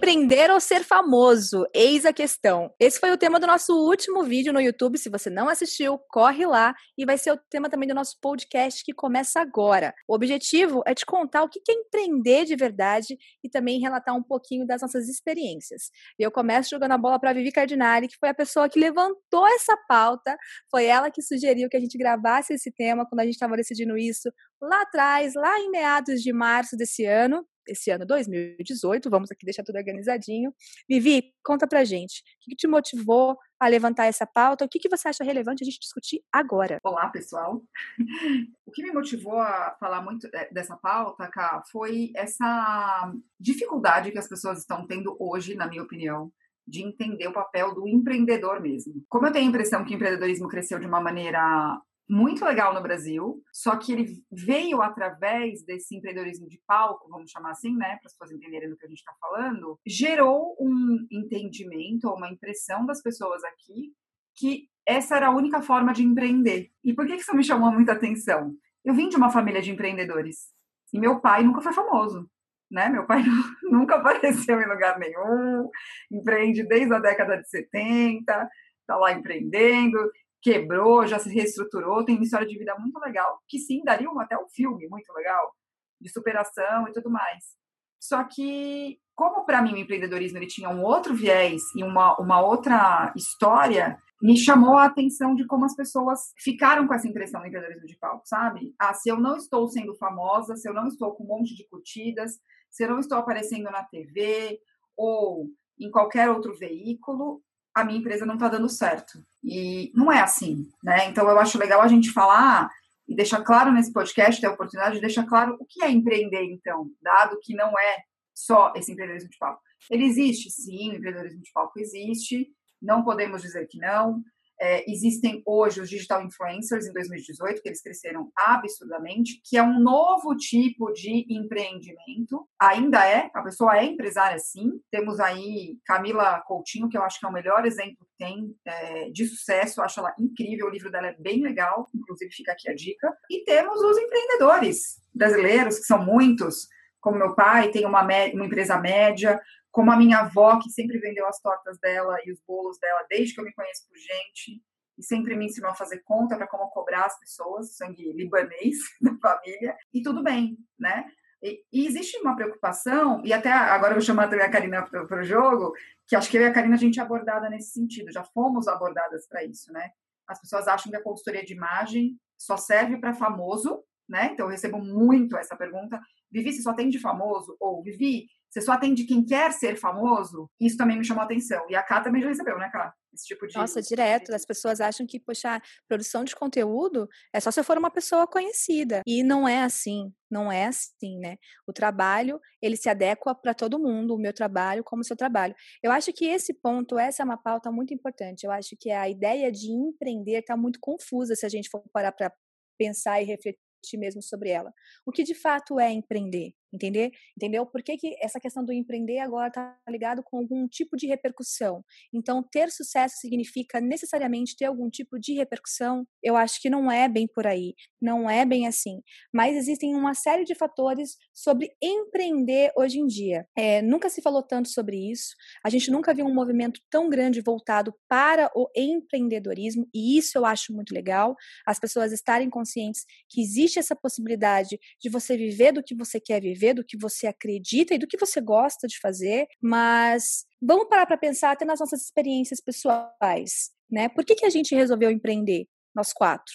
Empreender ou ser famoso? Eis a questão. Esse foi o tema do nosso último vídeo no YouTube. Se você não assistiu, corre lá e vai ser o tema também do nosso podcast que começa agora. O objetivo é te contar o que é empreender de verdade e também relatar um pouquinho das nossas experiências. E eu começo jogando a bola para Vivi Cardinali, que foi a pessoa que levantou essa pauta. Foi ela que sugeriu que a gente gravasse esse tema quando a gente estava decidindo isso lá atrás, lá em meados de março desse ano esse ano 2018. Vamos aqui deixar tudo organizadinho. Vivi, conta pra gente. O que te motivou a levantar essa pauta? O que, que você acha relevante a gente discutir agora? Olá, pessoal. O que me motivou a falar muito eh, dessa pauta, Cá, foi essa dificuldade que as pessoas estão tendo hoje, na minha opinião, de entender o papel do empreendedor mesmo. Como eu tenho a impressão que o empreendedorismo cresceu de uma maneira muito legal no Brasil, só que ele veio através desse empreendedorismo de palco, vamos chamar assim, né, para as pessoas entenderem do que a gente está falando, gerou um entendimento ou uma impressão das pessoas aqui que essa era a única forma de empreender. E por que isso me chamou muita atenção? Eu vim de uma família de empreendedores e meu pai nunca foi famoso. Né? Meu pai nunca apareceu em lugar nenhum, empreende desde a década de 70, está lá empreendendo quebrou, já se reestruturou, tem uma história de vida muito legal, que sim, daria um, até um filme muito legal, de superação e tudo mais. Só que, como para mim o empreendedorismo ele tinha um outro viés e uma, uma outra história, me chamou a atenção de como as pessoas ficaram com essa impressão do empreendedorismo de palco, sabe? Ah, se eu não estou sendo famosa, se eu não estou com um monte de curtidas, se eu não estou aparecendo na TV ou em qualquer outro veículo, a minha empresa não está dando certo. E não é assim, né? Então eu acho legal a gente falar e deixar claro nesse podcast, ter a oportunidade de deixar claro o que é empreender, então, dado que não é só esse empreendedorismo de palco. Ele existe, sim, o empreendedorismo de palco existe, não podemos dizer que não. É, existem hoje os digital influencers em 2018, que eles cresceram absurdamente, que é um novo tipo de empreendimento. Ainda é, a pessoa é empresária sim. Temos aí Camila Coutinho, que eu acho que é o melhor exemplo que tem é, de sucesso, eu acho ela incrível, o livro dela é bem legal, inclusive fica aqui a dica. E temos os empreendedores brasileiros, que são muitos, como meu pai, tem uma, uma empresa média, como a minha avó, que sempre vendeu as tortas dela e os bolos dela desde que eu me conheço por gente, e sempre me ensinou a fazer conta para como cobrar as pessoas, sangue libanês da família, e tudo bem, né? E, e, existe uma preocupação, e até agora eu vou chamar a Karina para o jogo, que acho que eu e a Karina a gente é abordada nesse sentido, já fomos abordadas para isso, né? As pessoas acham que a consultoria de imagem só serve para famoso, né? Então eu recebo muito essa pergunta: Vivi, você só tem de famoso? Ou Vivi, você só atende quem quer ser famoso? Isso também me chamou a atenção. E a Cá também já recebeu, né, Cá? Esse tipo de. Nossa, direto. As pessoas acham que, poxa, produção de conteúdo é só se eu for uma pessoa conhecida. E não é assim. Não é assim, né? O trabalho, ele se adequa para todo mundo, o meu trabalho como o seu trabalho. Eu acho que esse ponto, essa é uma pauta muito importante. Eu acho que a ideia de empreender está muito confusa se a gente for parar para pensar e refletir mesmo sobre ela. O que de fato é empreender? entender? Entendeu? Por que, que essa questão do empreender agora está ligado com algum tipo de repercussão? Então, ter sucesso significa necessariamente ter algum tipo de repercussão? Eu acho que não é bem por aí, não é bem assim. Mas existem uma série de fatores sobre empreender hoje em dia. É, nunca se falou tanto sobre isso, a gente nunca viu um movimento tão grande voltado para o empreendedorismo, e isso eu acho muito legal, as pessoas estarem conscientes que existe essa possibilidade de você viver do que você quer viver viver, do que você acredita e do que você gosta de fazer, mas vamos parar para pensar até nas nossas experiências pessoais, né? Por que, que a gente resolveu empreender, nós quatro?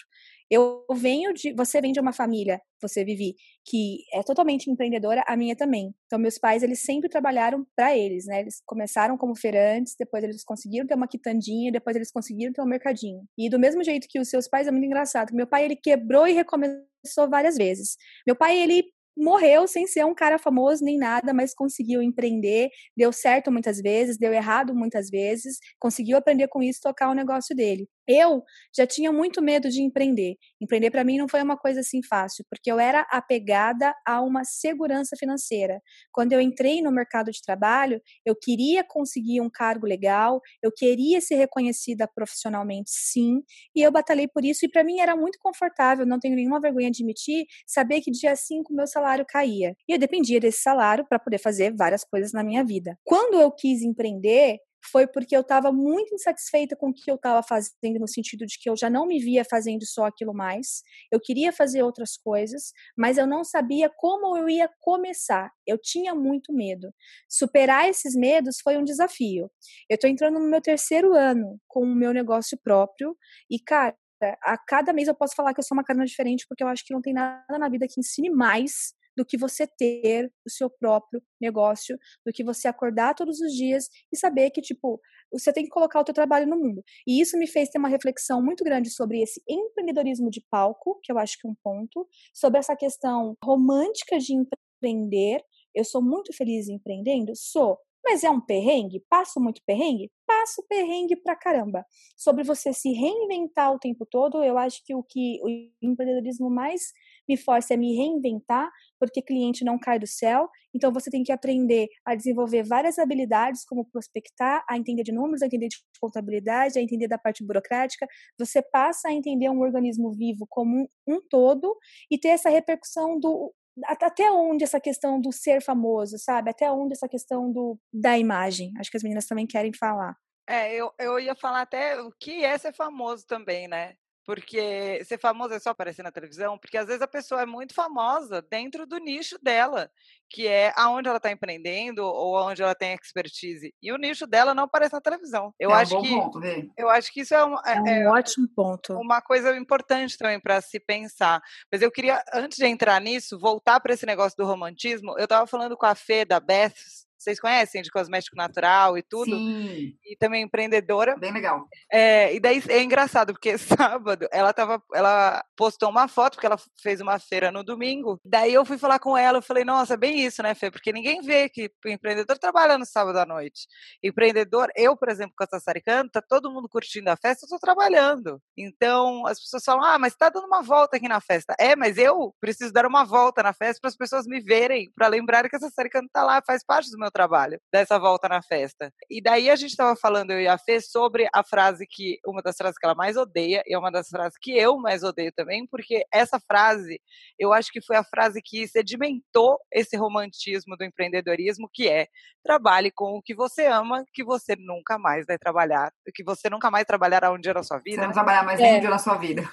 Eu venho de, você vem de uma família, você vive que é totalmente empreendedora, a minha também. Então meus pais eles sempre trabalharam para eles, né? Eles começaram como feirantes, depois eles conseguiram ter uma quitandinha, depois eles conseguiram ter um mercadinho. E do mesmo jeito que os seus pais é muito engraçado. Meu pai ele quebrou e recomeçou várias vezes. Meu pai ele morreu sem ser um cara famoso nem nada, mas conseguiu empreender, deu certo muitas vezes, deu errado muitas vezes, conseguiu aprender com isso, tocar o negócio dele. Eu já tinha muito medo de empreender. Empreender para mim não foi uma coisa assim fácil, porque eu era apegada a uma segurança financeira. Quando eu entrei no mercado de trabalho, eu queria conseguir um cargo legal, eu queria ser reconhecida profissionalmente, sim, e eu batalhei por isso e para mim era muito confortável, não tenho nenhuma vergonha de admitir, saber que dia 5 meu salário caía. E eu dependia desse salário para poder fazer várias coisas na minha vida. Quando eu quis empreender, foi porque eu estava muito insatisfeita com o que eu estava fazendo, no sentido de que eu já não me via fazendo só aquilo mais. Eu queria fazer outras coisas, mas eu não sabia como eu ia começar. Eu tinha muito medo. Superar esses medos foi um desafio. Eu estou entrando no meu terceiro ano com o meu negócio próprio e, cara, a cada mês eu posso falar que eu sou uma carona diferente, porque eu acho que não tem nada na vida que ensine mais do que você ter o seu próprio negócio, do que você acordar todos os dias e saber que, tipo, você tem que colocar o teu trabalho no mundo. E isso me fez ter uma reflexão muito grande sobre esse empreendedorismo de palco, que eu acho que é um ponto, sobre essa questão romântica de empreender. Eu sou muito feliz empreendendo? Sou. Mas é um perrengue? Passo muito perrengue? Passo perrengue pra caramba. Sobre você se reinventar o tempo todo, eu acho que o que o empreendedorismo mais me força é me reinventar, porque cliente não cai do céu. Então você tem que aprender a desenvolver várias habilidades, como prospectar, a entender de números, a entender de contabilidade, a entender da parte burocrática. Você passa a entender um organismo vivo como um, um todo e ter essa repercussão do até onde essa questão do ser famoso, sabe? Até onde essa questão do, da imagem. Acho que as meninas também querem falar. É, eu, eu ia falar até o que é ser famoso também, né? Porque ser famoso é só aparecer na televisão, porque às vezes a pessoa é muito famosa dentro do nicho dela, que é aonde ela está empreendendo ou aonde ela tem expertise. E o nicho dela não aparece na televisão. Eu é acho um que ponto, eu acho que isso é, uma, é, é um ótimo ponto. Uma coisa importante também para se pensar. Mas eu queria antes de entrar nisso, voltar para esse negócio do romantismo. Eu estava falando com a Fê da Beths vocês conhecem, de cosmético natural e tudo. Sim. E também empreendedora. Bem legal. É, e daí é engraçado, porque sábado ela tava, ela postou uma foto, porque ela fez uma feira no domingo. Daí eu fui falar com ela, eu falei, nossa, é bem isso, né, Fê? Porque ninguém vê que o empreendedor trabalha no sábado à noite. Empreendedor, eu, por exemplo, com a Sassaricano, tá todo mundo curtindo a festa, eu tô trabalhando. Então, as pessoas falam, ah, mas tá dando uma volta aqui na festa. É, mas eu preciso dar uma volta na festa para as pessoas me verem, para lembrarem que a Sassaricano tá lá, faz parte do meu trabalho, dessa volta na festa. E daí a gente estava falando, eu e a Fê, sobre a frase que, uma das frases que ela mais odeia, e é uma das frases que eu mais odeio também, porque essa frase, eu acho que foi a frase que sedimentou esse romantismo do empreendedorismo, que é trabalhe com o que você ama, que você nunca mais vai trabalhar, que você nunca mais trabalhará um dia na sua vida. Você não trabalhar mais é. nem um dia na sua vida.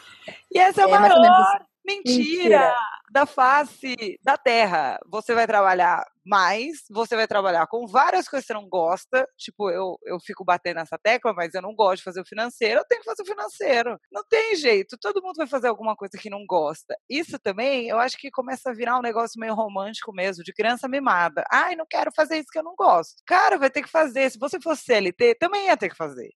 E essa é a é, maior Mentira, Mentira, da face da terra. Você vai trabalhar mais, você vai trabalhar com várias coisas que você não gosta. Tipo, eu, eu fico batendo nessa tecla, mas eu não gosto de fazer o financeiro, eu tenho que fazer o financeiro. Não tem jeito, todo mundo vai fazer alguma coisa que não gosta. Isso também, eu acho que começa a virar um negócio meio romântico mesmo, de criança mimada. Ai, não quero fazer isso que eu não gosto. Cara, vai ter que fazer. Se você fosse CLT, também ia ter que fazer.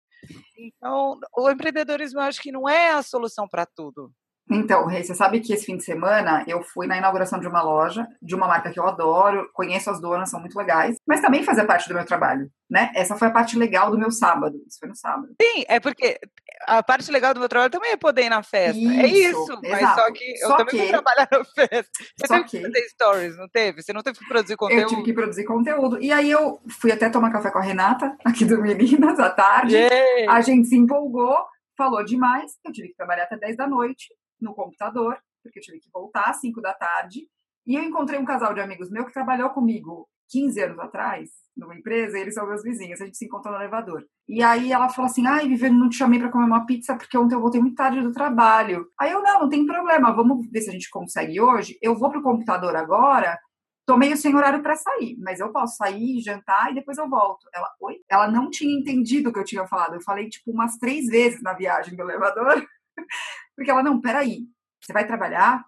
Então, o empreendedorismo eu acho que não é a solução para tudo. Então, Rei, você sabe que esse fim de semana eu fui na inauguração de uma loja, de uma marca que eu adoro, conheço as donas, são muito legais, mas também fazia parte do meu trabalho, né? Essa foi a parte legal do meu sábado. Isso foi no sábado. Sim, é porque a parte legal do meu trabalho também é poder ir na festa. Isso, é isso. Mas exato. só que eu só também que, vou trabalhar na festa. Você teve que, que fazer stories, não teve? Você não teve que produzir conteúdo? Eu tive que produzir conteúdo. E aí eu fui até tomar café com a Renata, aqui do Meninas, à tarde. Yeah. A gente se empolgou, falou demais. Eu tive que trabalhar até 10 da noite no computador, porque eu tive que voltar às 5 da tarde. E eu encontrei um casal de amigos meu que trabalhou comigo 15 anos atrás, numa empresa, e eles são meus vizinhos, a gente se encontrou no elevador. E aí ela falou assim: ai, Viviane, não te chamei para comer uma pizza porque ontem eu voltei muito tarde do trabalho. Aí eu, não, não tem problema, vamos ver se a gente consegue hoje. Eu vou pro computador agora, tô meio sem horário para sair, mas eu posso sair, jantar e depois eu volto. Ela, oi? Ela não tinha entendido o que eu tinha falado. Eu falei, tipo, umas três vezes na viagem do elevador. Porque ela, não, peraí, você vai trabalhar?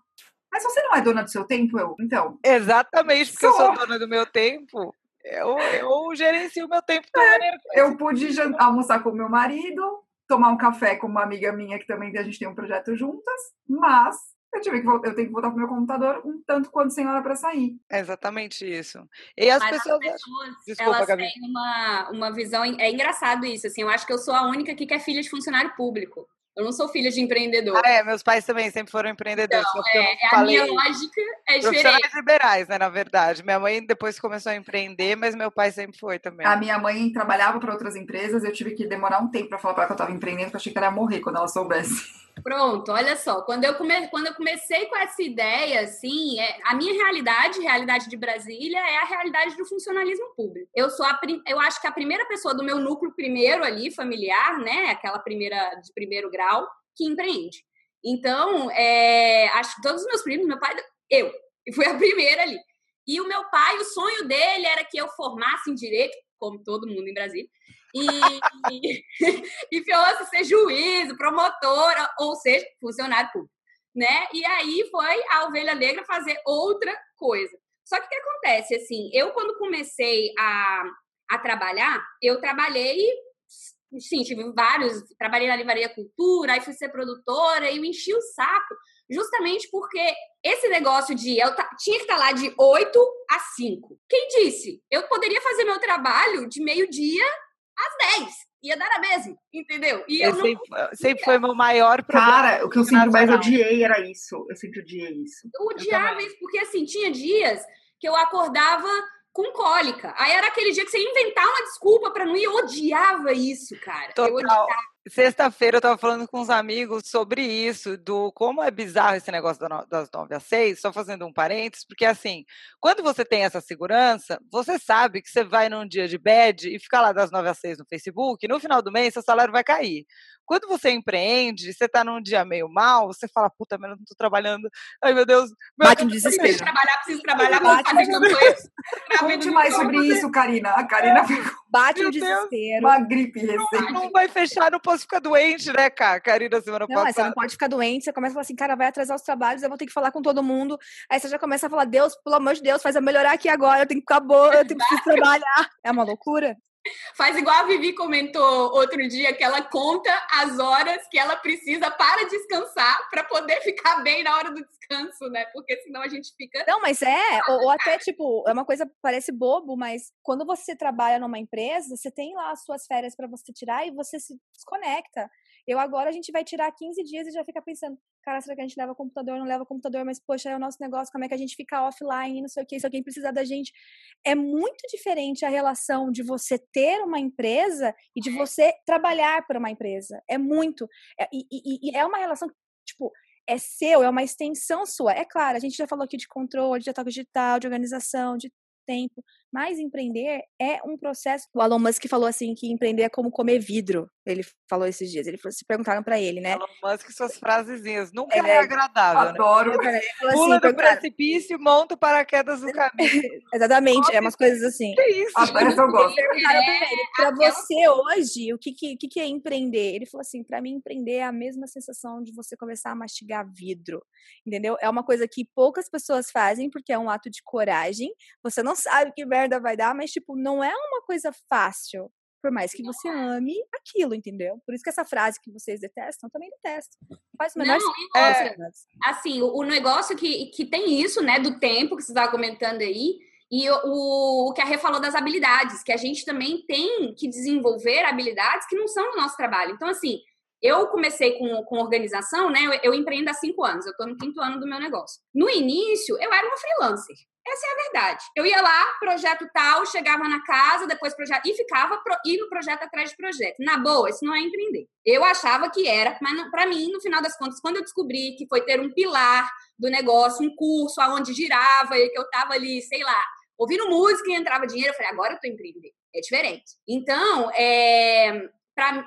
Mas você não é dona do seu tempo, eu? Então. Exatamente, porque sou. eu sou dona do meu tempo. Eu, eu gerencio o meu tempo da é, maneira que eu pude almoçar com meu marido, tomar um café com uma amiga minha que também a gente tem um projeto juntas, mas eu tive que voltar, eu tenho que voltar pro meu computador um tanto quanto sem hora para sair. É exatamente isso. E as Mas pessoas, as pessoas Desculpa, elas Gabi. têm uma, uma visão. É engraçado isso, assim. Eu acho que eu sou a única aqui que é filha de funcionário público. Eu não sou filha de empreendedor. Ah, é, meus pais também sempre foram empreendedores. Então, é, a minha lógica é diferente. liberais, né, na verdade. Minha mãe depois começou a empreender, mas meu pai sempre foi também. A minha mãe trabalhava para outras empresas, eu tive que demorar um tempo para falar para ela que eu estava empreendendo, porque eu achei que ela ia morrer quando ela soubesse. Pronto, olha só. Quando eu, come... Quando eu comecei com essa ideia, assim, é... a minha realidade, realidade de Brasília, é a realidade do funcionalismo público. Eu sou a eu acho que a primeira pessoa do meu núcleo primeiro ali, familiar, né? Aquela primeira de primeiro grau, que empreende. Então, é... acho que todos os meus primos, meu pai, eu, e fui a primeira ali. E o meu pai, o sonho dele era que eu formasse em direito, como todo mundo em Brasília, e, e, e fosse ser juiz, promotora, ou seja, funcionário público. Né? E aí foi a ovelha negra fazer outra coisa. Só que o que acontece, assim, eu quando comecei a, a trabalhar, eu trabalhei, sim, tive vários, trabalhei na Livraria Cultura, aí fui ser produtora, e eu enchi o saco, justamente porque esse negócio de eu tinha que estar lá de 8 a 5. Quem disse? Eu poderia fazer meu trabalho de meio-dia às 10. Ia dar a mesma, entendeu? E eu, eu sempre, sempre, foi meu maior problema. Cara, o que eu sempre mais odiei era isso. Eu sempre odiei isso. Eu odiava isso, porque assim, tinha dias que eu acordava com cólica. Aí era aquele dia que você ia inventar uma desculpa para não ir. Eu odiava isso, cara. Total. Eu odiava. Sexta-feira eu tava falando com uns amigos sobre isso, do como é bizarro esse negócio das nove às seis, só fazendo um parênteses, porque assim, quando você tem essa segurança, você sabe que você vai num dia de bad e fica lá das nove às seis no Facebook, e no final do mês seu salário vai cair. Quando você empreende, você tá num dia meio mal, você fala, puta, mas eu não tô trabalhando. Ai, meu Deus. Meu Bate um desespero. Preciso trabalhar, preciso trabalhar, vou campanhas. Conte mais sobre isso, Karina. A Karina ficou... Bate um desespero. Uma gripe recente. Não, vai fechar, não posso ficar doente, né, cara? Karina, semana não, passada. Você não pode ficar doente, você começa a falar assim, cara, vai atrasar os trabalhos, eu vou ter que falar com todo mundo. Aí você já começa a falar, Deus, pelo amor de Deus, faz eu melhorar aqui agora, eu tenho que ficar boa, eu tenho que trabalhar. É uma loucura. Faz igual a Vivi comentou outro dia, que ela conta as horas que ela precisa para descansar, para poder ficar bem na hora do descanso, né? Porque senão a gente fica. Não, mas é, ou, ou até tipo, é uma coisa parece bobo, mas quando você trabalha numa empresa, você tem lá as suas férias para você tirar e você se desconecta. Eu agora a gente vai tirar 15 dias e já fica pensando, cara, será que a gente leva computador? Não leva computador, mas poxa, é o nosso negócio, como é que a gente fica offline, não sei o que, se alguém precisar da gente. É muito diferente a relação de você ter uma empresa e de você trabalhar para uma empresa. É muito. É, e, e, e é uma relação, tipo, é seu, é uma extensão sua. É claro, a gente já falou aqui de controle, de ataque digital, de organização, de tempo. Mas empreender é um processo. O Elon Musk falou assim que empreender é como comer vidro. Ele falou esses dias. Ele falou, se perguntaram para ele, né? Elon Musk suas frasezinhas nunca é, é agradável. Né? Adoro. Né? Pula assim, do precipício, monta o paraquedas do caminho. Exatamente, é umas coisas assim. Que isso? Parece eu gosto. Perguntaram pra ele, pra você hoje, o que que, que, que é empreender? Ele falou assim, para mim empreender é a mesma sensação de você começar a mastigar vidro, entendeu? É uma coisa que poucas pessoas fazem porque é um ato de coragem. Você não sabe que merda vai dar, mas, tipo, não é uma coisa fácil. Por mais que você ame aquilo, entendeu? Por isso que essa frase que vocês detestam, eu também detesto. Faz o menor não, é, Assim, o, o negócio que, que tem isso, né, do tempo que você estava comentando aí, e o, o que a Rê falou das habilidades, que a gente também tem que desenvolver habilidades que não são do nosso trabalho. Então, assim, eu comecei com, com organização, né? Eu, eu empreendo há cinco anos, eu estou no quinto ano do meu negócio. No início, eu era uma freelancer. Essa é a verdade. Eu ia lá, projeto tal, chegava na casa, depois projeto, e ficava pro, indo projeto atrás de projeto. Na boa, isso não é empreender. Eu achava que era, mas para mim, no final das contas, quando eu descobri que foi ter um pilar do negócio, um curso aonde girava e que eu tava ali, sei lá, ouvindo música e entrava dinheiro, eu falei, agora eu tô empreendendo. É diferente. Então, é,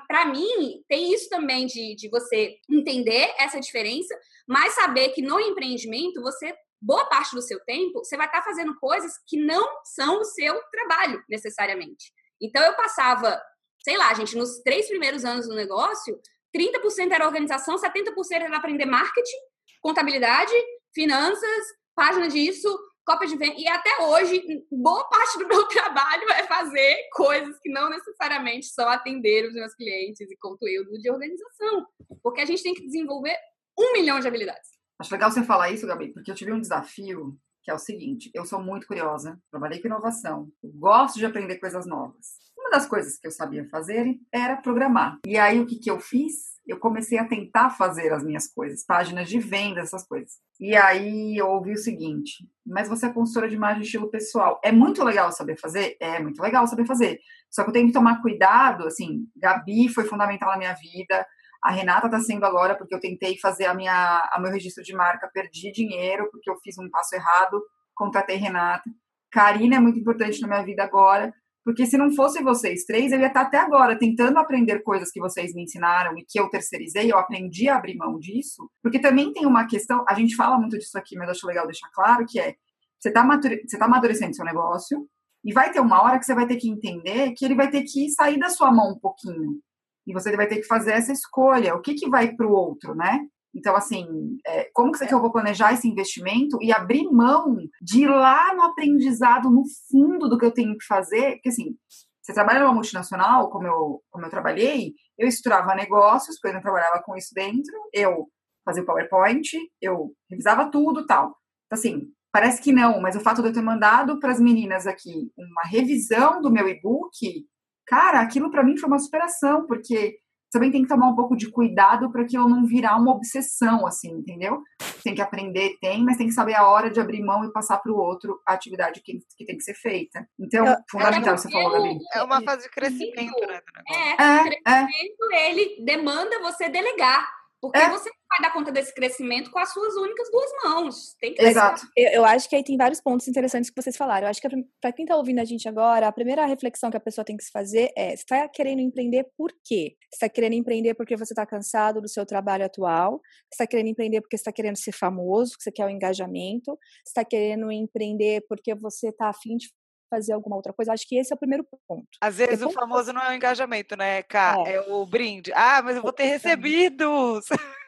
para mim, tem isso também de, de você entender essa diferença, mas saber que no empreendimento você boa parte do seu tempo, você vai estar tá fazendo coisas que não são o seu trabalho, necessariamente. Então, eu passava, sei lá, gente, nos três primeiros anos do negócio, 30% era organização, 70% era aprender marketing, contabilidade, finanças, página disso, cópia de venda. E até hoje, boa parte do meu trabalho é fazer coisas que não necessariamente são atender os meus clientes e conteúdo de organização. Porque a gente tem que desenvolver um milhão de habilidades. Acho legal você falar isso, Gabi, porque eu tive um desafio que é o seguinte: eu sou muito curiosa, trabalhei com inovação, gosto de aprender coisas novas. Uma das coisas que eu sabia fazer era programar. E aí o que, que eu fiz? Eu comecei a tentar fazer as minhas coisas, páginas de venda, essas coisas. E aí eu ouvi o seguinte: mas você é consultora de imagem estilo pessoal. É muito legal saber fazer? É muito legal saber fazer. Só que eu tenho que tomar cuidado, assim, Gabi foi fundamental na minha vida, A Renata está sendo agora porque eu tentei fazer a minha, a meu registro de marca, perdi dinheiro porque eu fiz um passo errado, contratei Renata. Karina é muito importante na minha vida agora, porque se não fosse vocês três, eu ia estar até agora tentando aprender coisas que vocês me ensinaram e que eu terceirizei, eu aprendi a abrir mão disso. Porque também tem uma questão, a gente fala muito disso aqui, mas acho legal deixar claro que é você está você tá amadurecendo seu negócio e vai ter uma hora que você vai ter que entender que ele vai ter que sair da sua mão um pouquinho. E você vai ter que fazer essa escolha. O que, que vai para o outro, né? Então, assim, é, como que, você, que eu vou planejar esse investimento e abrir mão de ir lá no aprendizado, no fundo do que eu tenho que fazer? Porque, assim, você trabalha numa multinacional, como eu, como eu trabalhei, eu estruturava negócios, porque eu não trabalhava com isso dentro, eu fazia o PowerPoint, eu revisava tudo tal. Então, assim, Parece que não, mas o fato de eu ter mandado para as meninas aqui uma revisão do meu e-book, cara, aquilo para mim foi uma superação, porque também tem que tomar um pouco de cuidado para aquilo não virar uma obsessão, assim, entendeu? Tem que aprender, tem, mas tem que saber a hora de abrir mão e passar para o outro a atividade que, que tem que ser feita. Então, eu, fundamental, você falou, Gabi. É uma fase de crescimento, né? É, é, crescimento, é. ele demanda você delegar. Porque é. você vai dar conta desse crescimento com as suas únicas duas mãos. Tem que Exato. Eu, eu, acho que aí tem vários pontos interessantes que vocês falaram. Eu acho que para quem está ouvindo a gente agora, a primeira reflexão que a pessoa tem que se fazer é: você está querendo empreender por quê? Você está querendo empreender porque você está cansado do seu trabalho atual? Você está querendo empreender porque você está querendo ser famoso, que você quer o um engajamento? Você está querendo empreender porque você está afim de fazer alguma outra coisa. Acho que esse é o primeiro ponto. Às vezes o famoso não é o engajamento, né, Cá? É. é. o brinde. Ah, mas eu vou ter recebidos.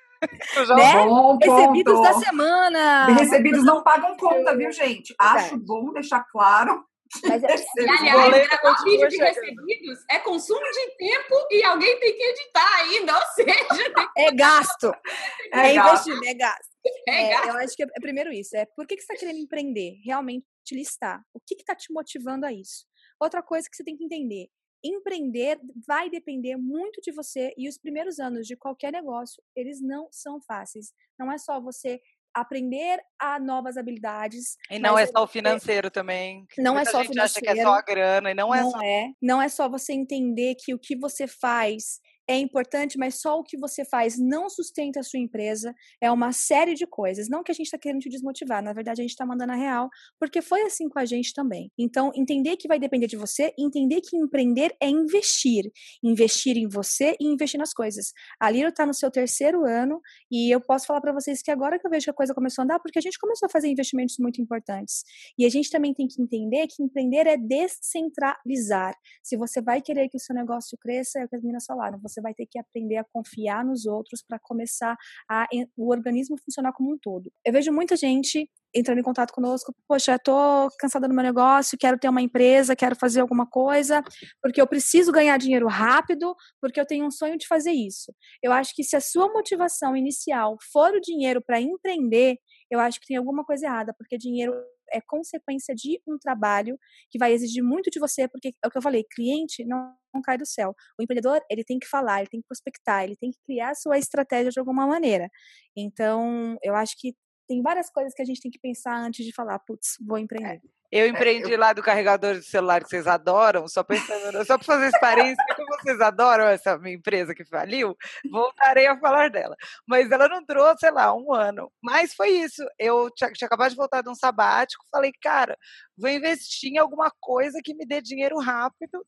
né? Bom recebidos da semana. Recebidos não pagam conta, viu, gente? Acho bom deixar claro. Mas é, aliás, gravar vídeo de recebidos é consumo de tempo e alguém tem que editar ainda, ou seja... É gasto. É, é investimento, é gasto. É, é, eu acho que é, é primeiro isso. É por que, que você está querendo empreender? Realmente listar. O que está te motivando a isso? Outra coisa que você tem que entender: empreender vai depender muito de você e os primeiros anos de qualquer negócio, eles não são fáceis. Não é só você aprender a novas habilidades. E não é só o financeiro também. Não é só o financeiro. acha que é só a grana e não, é não é só... é. Não é só você entender que o que você faz é importante, mas só o que você faz não sustenta a sua empresa. É uma série de coisas. Não que a gente está querendo te desmotivar, na verdade a gente está mandando a real, porque foi assim com a gente também. Então, entender que vai depender de você, entender que empreender é investir. Investir em você e investir nas coisas. A Liro está no seu terceiro ano e eu posso falar para vocês que agora que eu vejo que a coisa começou a andar, porque a gente começou a fazer investimentos muito importantes. E a gente também tem que entender que empreender é descentralizar. Se você vai querer que o seu negócio cresça, é o que as meninas falaram, você você vai ter que aprender a confiar nos outros para começar a o organismo funcionar como um todo. Eu vejo muita gente entrando em contato conosco, poxa, eu tô cansada do meu negócio, quero ter uma empresa, quero fazer alguma coisa, porque eu preciso ganhar dinheiro rápido, porque eu tenho um sonho de fazer isso. Eu acho que se a sua motivação inicial for o dinheiro para empreender, eu acho que tem alguma coisa errada, porque dinheiro é consequência de um trabalho que vai exigir muito de você, porque é o que eu falei, cliente não, não cai do céu. O empreendedor, ele tem que falar, ele tem que prospectar, ele tem que criar a sua estratégia de alguma maneira. Então, eu acho que tem várias coisas que a gente tem que pensar antes de falar, putz, vou empreender. É. Eu empreendi é, eu... lá do carregador de celular que vocês adoram, só pensando, só para fazer parênteses, como vocês adoram essa minha empresa que faliu, voltarei a falar dela. Mas ela não durou, sei lá, um ano. Mas foi isso. Eu tinha, tinha acabado de voltar de um sabático, falei, cara, vou investir em alguma coisa que me dê dinheiro rápido.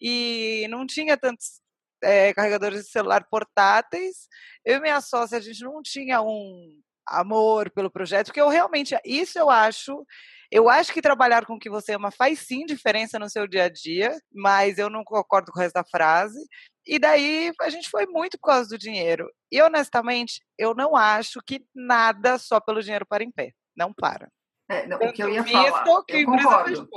E não tinha tantos é, carregadores de celular portáteis. Eu e minha sócia, a gente não tinha um amor pelo projeto, porque eu realmente, isso eu acho eu acho que trabalhar com o que você ama faz sim diferença no seu dia a dia, mas eu não concordo com o resto da frase. E daí a gente foi muito por causa do dinheiro. E honestamente, eu não acho que nada só pelo dinheiro para em pé. Não para. É, não, o que eu ia falar. eu concordo.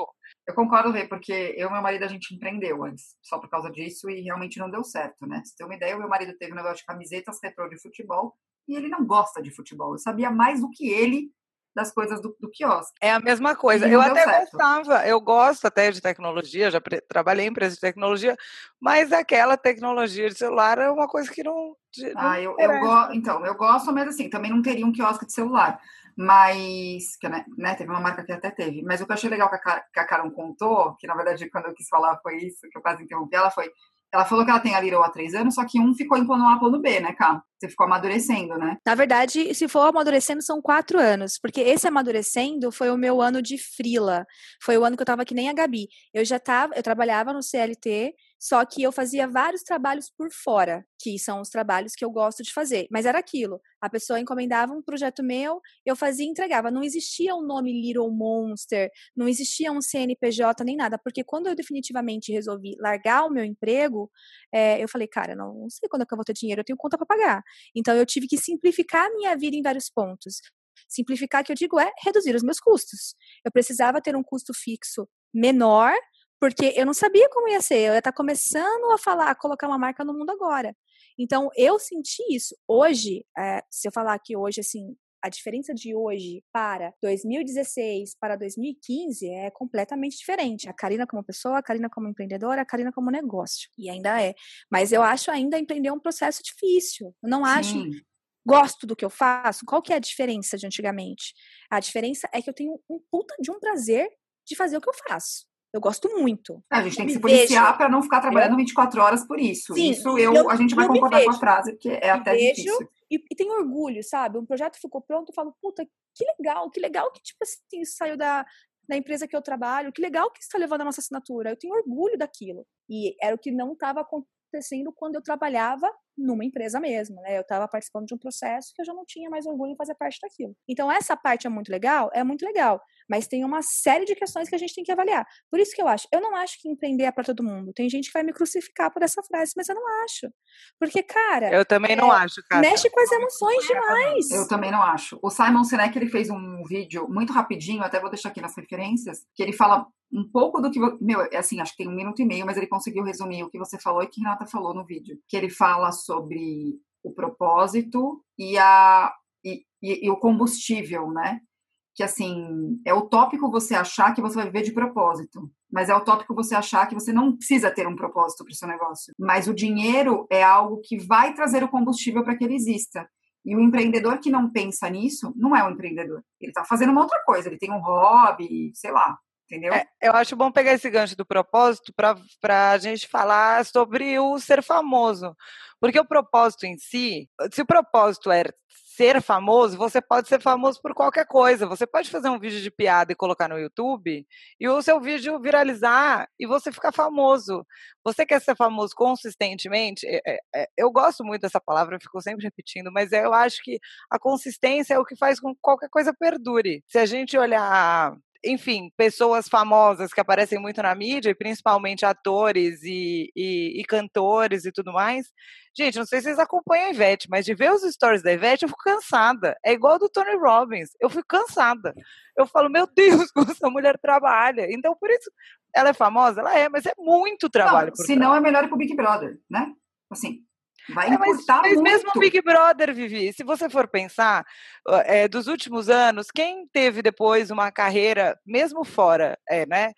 Eu concordo, Rê, porque eu e meu marido a gente empreendeu antes, só por causa disso, e realmente não deu certo, né? Se tem uma ideia, o meu marido teve um negócio de camisetas retrô de futebol, e ele não gosta de futebol. Eu sabia mais do que ele das coisas do, do quiosque. É a mesma coisa. Eu até certo. gostava, eu gosto até de tecnologia, já trabalhei em empresa de tecnologia, mas aquela tecnologia de celular é uma coisa que não. não ah, eu, eu go... então, eu gosto, mas assim, também não teria um quiosque de celular. Mas, que, né, né, teve uma marca que até teve. Mas o que eu achei legal que a, que a Karen contou, que na verdade quando eu quis falar foi isso, que eu quase interrompi ela, foi ela falou que ela tem a Little há três anos, só que um ficou em plano A, plano B, né, Cá? Você ficou amadurecendo, né? Na verdade, se for amadurecendo, são quatro anos. Porque esse amadurecendo foi o meu ano de frila. Foi o ano que eu tava que nem a Gabi. Eu já tava, eu trabalhava no CLT, só que eu fazia vários trabalhos por fora, que são os trabalhos que eu gosto de fazer. Mas era aquilo. A pessoa encomendava um projeto meu, eu fazia e entregava. Não existia o um nome Little Monster, não existia um CNPJ nem nada. Porque quando eu definitivamente resolvi largar o meu emprego, é, eu falei, cara, não, não sei quando é que eu vou ter dinheiro, eu tenho conta para pagar. Então eu tive que simplificar a minha vida em vários pontos. Simplificar, que eu digo, é reduzir os meus custos. Eu precisava ter um custo fixo menor, porque eu não sabia como ia ser. Eu ia estar começando a falar, a colocar uma marca no mundo agora. Então eu senti isso. Hoje, é, se eu falar aqui hoje, assim, a diferença de hoje para 2016 para 2015 é completamente diferente. A Karina como pessoa, a Karina como empreendedora, a Karina como negócio. E ainda é. Mas eu acho ainda empreender um processo difícil. Eu não Sim. acho gosto do que eu faço. Qual que é a diferença de antigamente? A diferença é que eu tenho um puta de um prazer de fazer o que eu faço. Eu gosto muito. É, a gente tem que se policiar para não ficar trabalhando eu... 24 horas por isso. Sim, isso eu, eu, a gente vai concordar com a frase, porque é até vejo, difícil e, e tenho orgulho, sabe? Um projeto ficou pronto, eu falo, puta, que legal, que legal que, tipo assim, saiu da, da empresa que eu trabalho, que legal que está levando a nossa assinatura. Eu tenho orgulho daquilo. E era o que não estava acontecendo quando eu trabalhava numa empresa mesmo, né? Eu estava participando de um processo que eu já não tinha mais orgulho em fazer parte daquilo. Então, essa parte é muito legal, é muito legal, mas tem uma série de questões que a gente tem que avaliar. Por isso que eu acho, eu não acho que empreender é para todo mundo. Tem gente que vai me crucificar por essa frase, mas eu não acho. Porque, cara. Eu também é, não acho, cara. Mexe com as emoções demais. Eu também não acho. O Simon Sinek, ele fez um vídeo muito rapidinho, até vou deixar aqui nas referências, que ele fala um pouco do que. Meu, é assim, acho que tem um minuto e meio, mas ele conseguiu resumir o que você falou e que Renata falou no vídeo. Que ele fala sobre o propósito e, a, e, e, e o combustível, né? Que assim, é utópico você achar que você vai viver de propósito, mas é utópico você achar que você não precisa ter um propósito para o seu negócio. Mas o dinheiro é algo que vai trazer o combustível para que ele exista. E o empreendedor que não pensa nisso não é um empreendedor. Ele está fazendo uma outra coisa, ele tem um hobby, sei lá, entendeu? É, eu acho bom pegar esse gancho do propósito para a gente falar sobre o ser famoso. Porque o propósito em si, se o propósito é ser famoso, você pode ser famoso por qualquer coisa. Você pode fazer um vídeo de piada e colocar no YouTube e o seu vídeo viralizar e você ficar famoso. Você quer ser famoso consistentemente? É, é, é, eu gosto muito dessa palavra, eu fico sempre repetindo, mas eu acho que a consistência é o que faz com que qualquer coisa perdure. Se a gente olhar enfim, pessoas famosas que aparecem muito na mídia, principalmente atores e, e, e, cantores e tudo mais. Gente, não sei se vocês acompanham a Ivete, mas de ver os stories da Ivete, eu fico cansada. É igual do Tony Robbins. Eu fico cansada. Eu falo, meu Deus, como essa mulher trabalha. Então, por isso, ela é famosa? Ela é, mas é muito trabalho. Se não, é melhor ir pro Big Brother, né? Assim, Vai é, mas, mas muito. mesmo Big Brother, Vivi, se você for pensar, é, dos últimos anos, quem teve depois uma carreira, mesmo fora, é, né?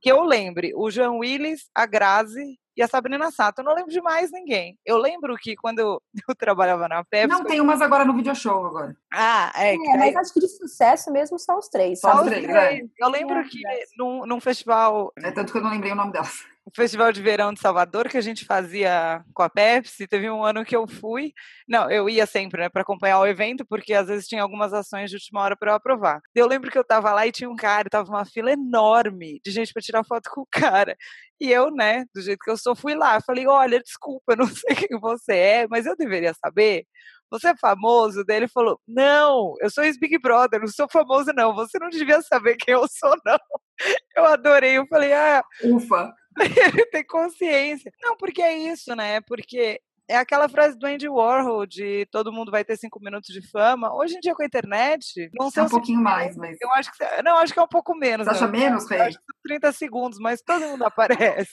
Que eu lembre, o João Willis, a Grazi e a Sabrina Sato. Eu não lembro de mais ninguém. Eu lembro que quando eu, eu trabalhava na Pepsi... Não, tem umas agora no video show agora. Ah, é. é mas acho que de sucesso mesmo são os três. Só os três, três. É. Eu lembro é, que num, num festival... É tanto que eu não lembrei o nome delas o Festival de Verão de Salvador que a gente fazia com a Pepsi. Teve um ano que eu fui, não, eu ia sempre, né, para acompanhar o evento, porque às vezes tinha algumas ações de última hora para eu aprovar. Eu lembro que eu tava lá e tinha um cara, tava uma fila enorme de gente para tirar foto com o cara. E eu, né, do jeito que eu sou, fui lá. Falei: "Olha, desculpa, eu não sei quem você é, mas eu deveria saber." Você é famoso? Daí ele falou: Não, eu sou ex-Big Brother, não sou famoso, não. Você não devia saber quem eu sou, não. Eu adorei. Eu falei: Ah, ufa. tem consciência. Não, porque é isso, né? Porque é aquela frase do Andy Warhol de todo mundo vai ter cinco minutos de fama. Hoje em dia com a internet, não sei é um pouquinho mais, mas eu acho que não, acho que é um pouco menos. Você acha né? menos, Rei? Acho que 30 segundos, mas todo mundo aparece.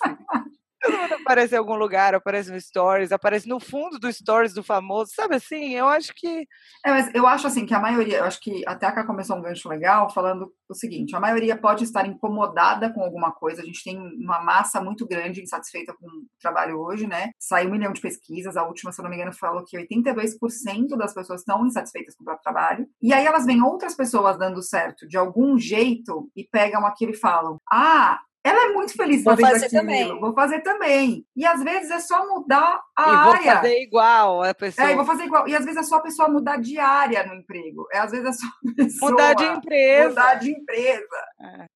Todo mundo aparece em algum lugar, aparece no Stories, aparece no fundo do Stories do famoso, sabe assim? Eu acho que. É, mas eu acho assim que a maioria, eu acho que até a começou um gancho legal falando o seguinte: a maioria pode estar incomodada com alguma coisa. A gente tem uma massa muito grande insatisfeita com o trabalho hoje, né? Saiu um milhão de pesquisas, a última, se eu não me engano, falou que 82% das pessoas estão insatisfeitas com o próprio trabalho. E aí elas veem outras pessoas dando certo de algum jeito e pegam aquilo e falam: ah, ela é muito feliz Vou fazendo fazer aquilo. também. Vou fazer também. E às vezes é só mudar a E vou área. fazer igual a pessoa. É, e vou fazer igual. E às vezes é só a pessoa mudar de área no emprego. É, às vezes é só a pessoa Mudar de empresa. mudar de empresa.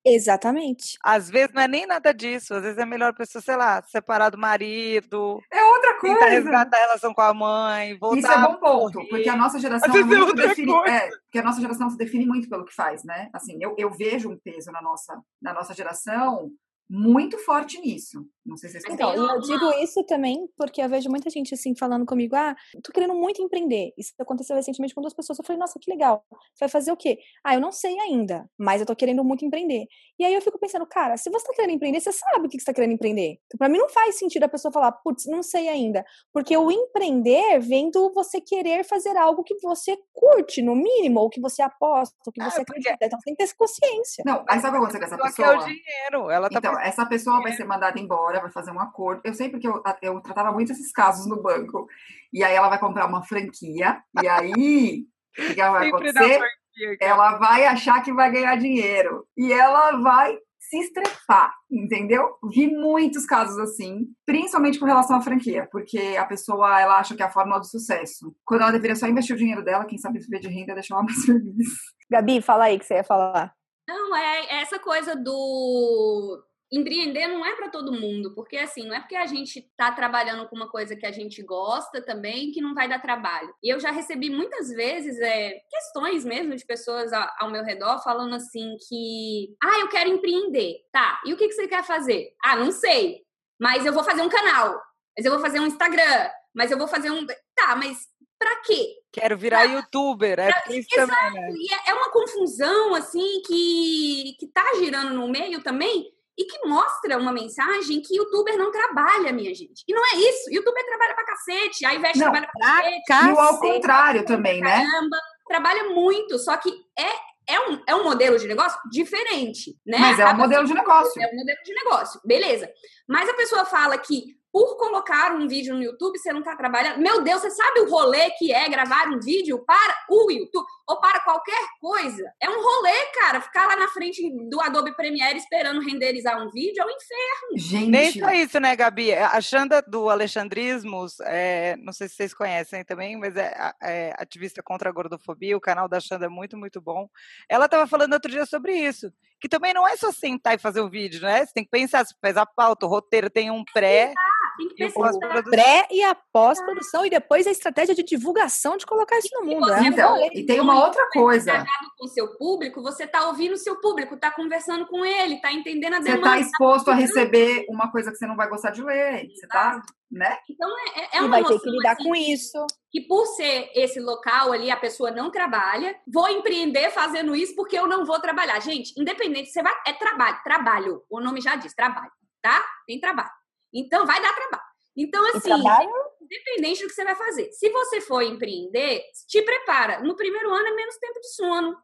Exatamente. Às vezes não é nem nada disso. Às vezes é melhor a pessoa, sei lá, separar do marido, É outra tentar coisa. resgatar a relação com a mãe, voltar Isso é bom ponto, correr. porque a nossa geração Às é vezes é muito defini- coisa. é, porque a nossa geração se define muito pelo que faz, né? Assim, eu, eu vejo um peso na nossa, na nossa geração muito forte nisso. Não sei se vocês Então, e eu digo isso também porque eu vejo muita gente assim falando comigo: ah, tô querendo muito empreender. Isso aconteceu recentemente com duas pessoas. Eu falei, nossa, que legal. Você vai fazer o quê? Ah, eu não sei ainda, mas eu tô querendo muito empreender. E aí eu fico pensando, cara, se você tá querendo empreender, você sabe o que você tá querendo empreender. Então, pra mim não faz sentido a pessoa falar, putz, não sei ainda. Porque o empreender vem do você querer fazer algo que você curte, no mínimo, ou que você aposta, ou que É, você porque- acredita. Então você tem que ter essa consciência. Não, aí sabe o que aconteceu com essa Ela quer o pessoa? dinheiro. Ela tá Então, essa pessoa vai ser mandada embora, vai fazer um acordo. Eu sei porque eu, eu tratava muito esses casos no banco. E aí ela vai comprar uma franquia. E aí, o que que ela vai sempre acontecer? franquia. Ela vai achar que vai ganhar dinheiro. E ela vai se estrepar, entendeu? Vi muitos casos assim, principalmente com relação à franquia, porque a pessoa ela acha que é a fórmula do sucesso. Quando ela deveria só investir o dinheiro dela, quem sabe viver de renda deixar ela mais feliz. Gabi, fala aí que você ia falar. Não, é essa coisa do empreender não é para todo mundo, porque assim, não é porque a gente tá trabalhando com uma coisa que a gente gosta também que não vai dar trabalho. E eu já recebi muitas vezes é, questões mesmo de pessoas ao meu redor falando assim que, ah, eu quero empreender, tá? E o que que você quer fazer? Ah, não sei, mas eu vou fazer um canal, mas eu vou fazer um Instagram, mas eu vou fazer um, tá? Mas pra quê? Quero virar youtuber. É porque isso também, né? E é- é uma confusão, assim, que, que tá girando no meio também e que mostra uma mensagem que youtuber não trabalha, minha gente. E não é isso. Youtuber trabalha pra cacete, a Ivete Não, trabalha pra cacete. E o ao Cacete. contrário também, né? Caramba, trabalha muito, só que é, é, um, é um modelo de negócio diferente, né? Mas é A um modelo de negócio. é um modelo de negócio, beleza. Mas a pessoa fala que por colocar um vídeo no YouTube você não está trabalhando. Meu Deus, você sabe o rolê que é gravar um vídeo para o YouTube ou para qualquer coisa? É um rolê, cara. Ficar lá na frente do Adobe Premiere esperando renderizar um vídeo é um inferno. Gente, Nem só isso, né, Gabi? A Xanda do Alexandrismos, é, não sei se vocês conhecem também, mas é, é ativista contra a gordofobia. O canal da Xanda é muito, muito bom. Ela estava falando outro dia sobre isso, que também não é só sentar e fazer o vídeo, né? Você tem que pensar, você faz a pauta, o roteiro tem um pré Tem que e pensar. pós-produção. pré e a pós-produção e depois a estratégia de divulgação de colocar isso no mundo. É Então, e tem uma outra coisa. Com o seu público, você tá ouvindo o seu público, tá conversando com ele, tá entendendo a Você demanda. está exposto a receber uma coisa que você não vai gostar de ler. Você tá, né? Então é, é e uma vai ter que noção, lidar assim, com isso. que por ser esse local ali, a pessoa não trabalha, vou empreender fazendo isso porque eu não vou trabalhar. Gente, independente, você vai. É trabalho, trabalho. O nome já diz, trabalho, tá? Tem trabalho. Então, vai dar trabalho. Então, assim, trabalho independente do que você vai fazer. Se você for empreender, te prepara. No primeiro ano é menos tempo de sono.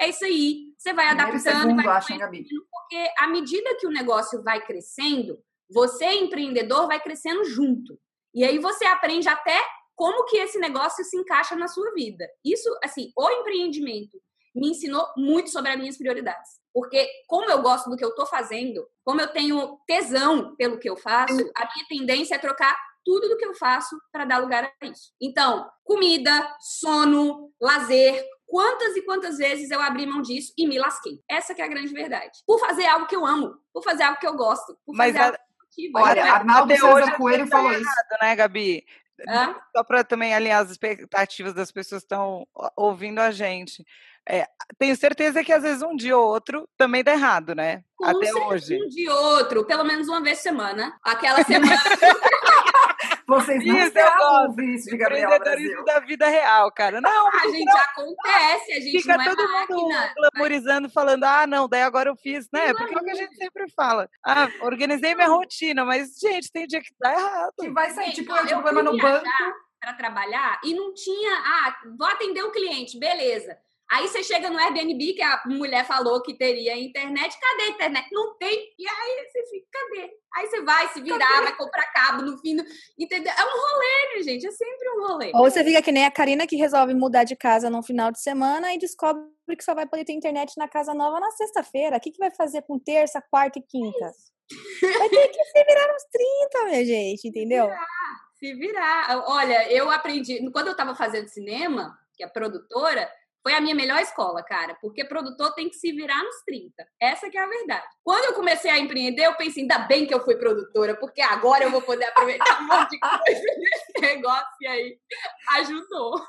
É isso aí. Você vai Primeiro e adaptando, segundo, vai acho, porque à medida que o negócio vai crescendo, você, empreendedor, vai crescendo junto. E aí você aprende até como que esse negócio se encaixa na sua vida. Isso, assim, o empreendimento me ensinou muito sobre as minhas prioridades. Porque como eu gosto do que eu tô fazendo, como eu tenho tesão pelo que eu faço, a minha tendência é trocar tudo do que eu faço para dar lugar a isso. Então, comida, sono, lazer, quantas e quantas vezes eu abri mão disso e me lasquei. Essa que é a grande verdade. Por fazer algo que eu amo, por fazer algo que eu gosto, por Mas fazer a- algo que eu. Olha, Arnaldo hoje Coelho falou isso. errado, né, Gabi? Hã? Só para também alinhar as expectativas das pessoas que estão ouvindo a gente. É, tenho certeza que às vezes um dia ou outro também dá errado, né? Com Até certeza, hoje. Um de outro, pelo menos uma vez por semana. Aquela semana. Vocês não Isso, eu isso de Empreendedorismo da vida real, cara. Não, a gente acontece, a gente fica não é todo máquina. mundo glamorizando, falando, ah, não, daí agora eu fiz, né? Porque é o que a gente sempre fala. Ah, organizei minha rotina, mas, gente, tem dia que dá errado. Que vai sair, tipo, ó, eu problema fui no banco. para trabalhar e não tinha, ah, vou atender o cliente, beleza. Aí você chega no Airbnb, que a mulher falou que teria internet. Cadê a internet? Não tem. E aí você fica, cadê? Aí você vai se virar, cadê? vai comprar cabo no fim do. Entendeu? É um rolê, né, gente? É sempre um rolê. Ou você fica que nem a Karina que resolve mudar de casa no final de semana e descobre que só vai poder ter internet na casa nova na sexta-feira. O que, que vai fazer com terça, quarta e quinta? Vai ter que se virar nos 30, minha gente, entendeu? Se virar, se virar. Olha, eu aprendi. Quando eu tava fazendo cinema, que é produtora, foi a minha melhor escola, cara, porque produtor tem que se virar nos 30. Essa que é a verdade. Quando eu comecei a empreender, eu pensei, ainda bem que eu fui produtora, porque agora eu vou poder aproveitar um monte de coisa nesse negócio e aí ajudou.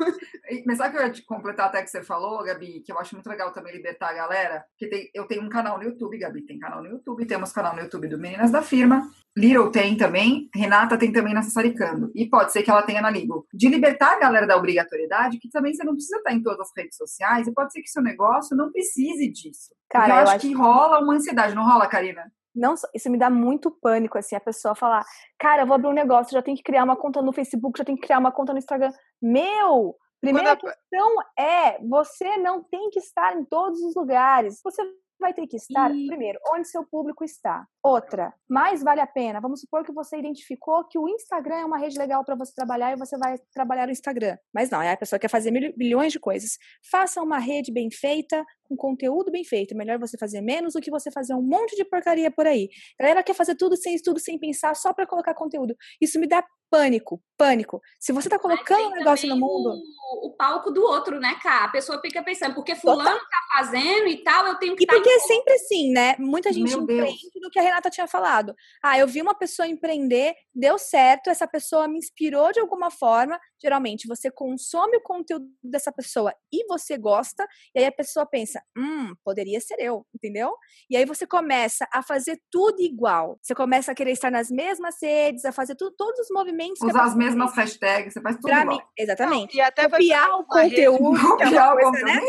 Mas sabe que eu ia te completar até que você falou, Gabi, que eu acho muito legal também libertar a galera, que tem, eu tenho um canal no YouTube, Gabi tem canal no YouTube, temos canal no YouTube do Meninas da Firma, Little tem também, Renata tem também na Sassaricando. E pode ser que ela tenha na Ligo. De libertar a galera da obrigatoriedade, que também você não precisa estar em todas as redes sociais, e pode ser que seu negócio não precise disso. Cara, eu, eu acho, acho que rola uma ansiedade, não rola, Karina? Não, isso me dá muito pânico, assim, a pessoa falar, cara, eu vou abrir um negócio, já tem que criar uma conta no Facebook, já tem que criar uma conta no Instagram. Meu, primeira questão é, você não tem que estar em todos os lugares. Você vai ter que estar, e... primeiro, onde seu público está. Outra, mais vale a pena. Vamos supor que você identificou que o Instagram é uma rede legal para você trabalhar e você vai trabalhar no Instagram. Mas não, é a pessoa quer fazer milhões de coisas. Faça uma rede bem feita, com conteúdo bem feito. Melhor você fazer menos do que você fazer um monte de porcaria por aí. A galera quer fazer tudo sem estudo, sem pensar, só para colocar conteúdo. Isso me dá pânico, pânico. Se você tá colocando um negócio no mundo. O, o, palco do outro, né, cara? A pessoa fica pensando, porque fulano Total. tá fazendo e tal, eu tenho que. E tá porque é sempre assim, né? Muita gente Meu empreende Deus. do que a Renata tinha falado. Ah, eu vi uma pessoa empreender, deu certo, essa pessoa me inspirou de alguma forma. Geralmente, você consome o conteúdo dessa pessoa e você gosta, e aí a pessoa pensa, hum, poderia ser eu, entendeu? E aí você começa a fazer tudo igual. Você começa a querer estar nas mesmas redes, a fazer tudo, todos os movimentos. Usar as mesmas hashtags, você faz tudo pra igual. Mim, exatamente. Não, e até copiar o conteúdo, é uma coisa, né?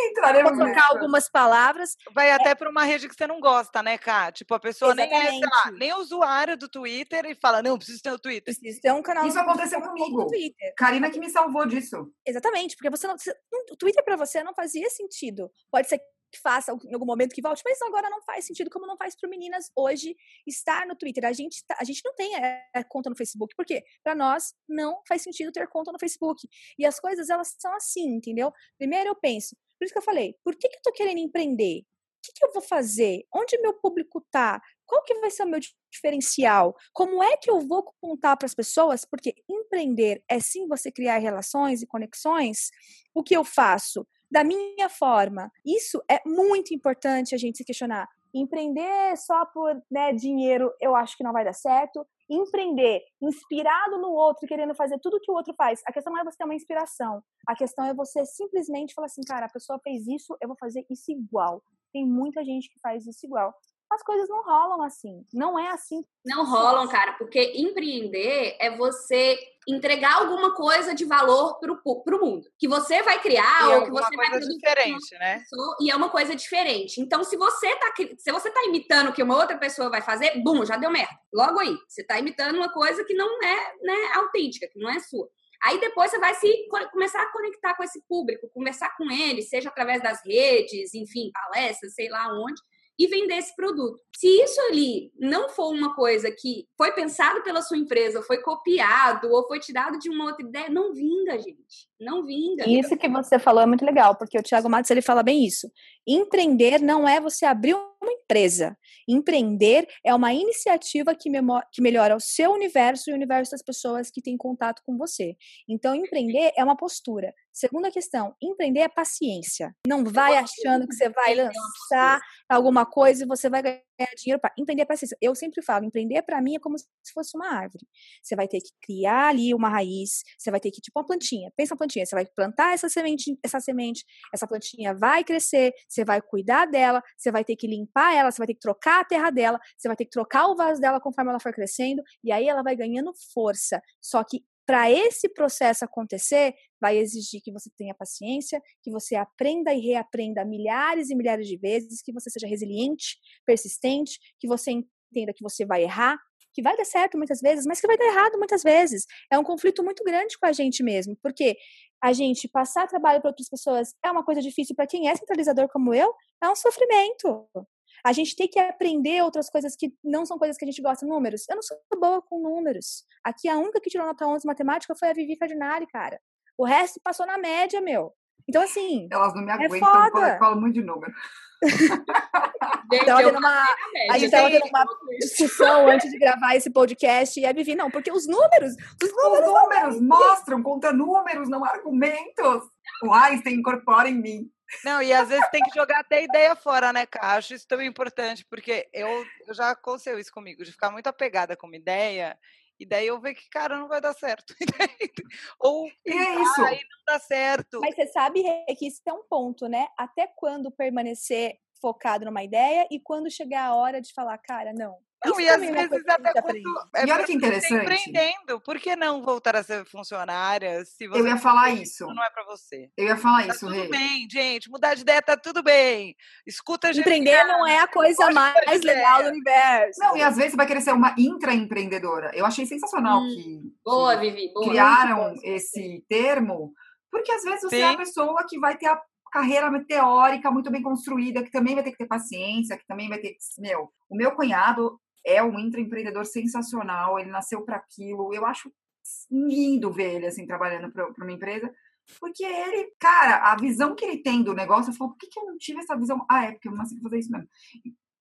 Colocar algumas palavras. Vai até para uma rede que você não gosta, né, Cá? Tipo, a pessoa exatamente. nem é, sei lá, nem usuário do Twitter e fala, não, preciso ter o Twitter. Preciso ter um canal. Isso aconteceu comigo. Karina que me salvou disso. Exatamente, porque você não, o Twitter para você não fazia sentido. Pode ser que faça em algum momento que volte, mas agora não faz sentido, como não faz para meninas hoje estar no Twitter. A gente, tá, a gente não tem a, a conta no Facebook, porque para nós não faz sentido ter conta no Facebook. E as coisas, elas são assim, entendeu? Primeiro eu penso, por isso que eu falei, por que, que eu tô querendo empreender? O que, que eu vou fazer? Onde meu público tá? Qual que vai ser o meu diferencial? Como é que eu vou contar para as pessoas? Porque empreender é sim você criar relações e conexões. O que eu faço? Da minha forma. Isso é muito importante a gente se questionar. Empreender só por né, dinheiro, eu acho que não vai dar certo. Empreender inspirado no outro, querendo fazer tudo que o outro faz. A questão não é você ter uma inspiração. A questão é você simplesmente falar assim, cara, a pessoa fez isso, eu vou fazer isso igual. Tem muita gente que faz isso igual as coisas não rolam assim. Não é assim. Não rolam, cara, porque empreender é você entregar alguma coisa de valor pro, pro mundo. Que você vai criar e ou que você vai produzir. diferente, né? E é uma coisa diferente. Então, se você tá se você tá imitando o que uma outra pessoa vai fazer, bum, já deu merda. Logo aí, você tá imitando uma coisa que não é, né, autêntica, que não é sua. Aí depois você vai se começar a conectar com esse público, conversar com ele, seja através das redes, enfim, palestras, sei lá onde e vender esse produto. Se isso ali não for uma coisa que foi pensado pela sua empresa, foi copiado ou foi tirado de uma outra ideia, não vinga, gente. Não vinga. Isso que você falou é muito legal, porque o Thiago Matos ele fala bem isso. Empreender não é você abrir uma empresa. Empreender é uma iniciativa que, que melhora o seu universo e o universo das pessoas que têm contato com você. Então, empreender é uma postura. Segunda questão, empreender é paciência. Não vai achando que você vai lançar alguma coisa e você vai ganhar dinheiro para empreender é paciência. Eu sempre falo, empreender para mim é como se fosse uma árvore. Você vai ter que criar ali uma raiz, você vai ter que tipo uma plantinha. Pensa uma plantinha, você vai plantar essa semente, essa semente, essa plantinha vai crescer, você vai cuidar dela, você vai ter que limpar ela, você vai ter que trocar a terra dela, você vai ter que trocar o vaso dela conforme ela for crescendo e aí ela vai ganhando força. Só que para esse processo acontecer, vai exigir que você tenha paciência, que você aprenda e reaprenda milhares e milhares de vezes, que você seja resiliente, persistente, que você entenda que você vai errar, que vai dar certo muitas vezes, mas que vai dar errado muitas vezes. É um conflito muito grande com a gente mesmo, porque a gente passar trabalho para outras pessoas é uma coisa difícil para quem é centralizador como eu, é um sofrimento. A gente tem que aprender outras coisas que não são coisas que a gente gosta. Números. Eu não sou boa com números. Aqui a única que tirou nota 11 em matemática foi a Vivi Cardinale, cara. O resto passou na média, meu. Então, assim. Elas não me é aguentam, foda. eu falo muito de número. Gente, Tava eu tendo uma-. A gente tava Tem- tendo uma discussão antes de gravar esse podcast e a Vivi, não, porque os números, os Os números. números mostram, contra números, não argumentos. O Einstein incorpora em mim. Não, e às vezes tem que jogar até ideia fora, né, Cá? Acho isso também importante, porque eu, eu já aconteceu isso comigo, de ficar muito apegada com uma ideia, e daí eu ver que, cara, não vai dar certo. Ou E é isso. aí não dá certo. Mas você sabe que isso é um ponto, né? Até quando permanecer focado numa ideia e quando chegar a hora de falar, cara, não. Não, Isso e às é vezes até quando. É E olha que você interessante. empreendendo, por que não voltar a ser funcionária se você Eu ia falar isso. não é pra você? Eu ia falar Tá isso, tudo Rê. bem, gente. Mudar de ideia tá tudo bem. Escuta a gente. Empreender não é a coisa mais legal do universo. Não, e às vezes você vai querer ser uma intraempreendedora. Eu achei sensacional Hum. que, Boa, que Vivi, boa. criaram bom. esse termo, porque às vezes você é a Sim. pessoa que vai ter a carreira teórica muito bem construída, que também vai ter que ter paciência, que também vai ter que. Meu, o meu cunhado é um intraempreendedor sensacional, ele nasceu para aquilo. Eu acho lindo ver ele assim trabalhando para uma empresa. Porque ele, cara, a visão que ele tem do negócio, eu falo, por que, que eu não tive essa visão? Ah, é porque eu não nasci pra fazer isso mesmo.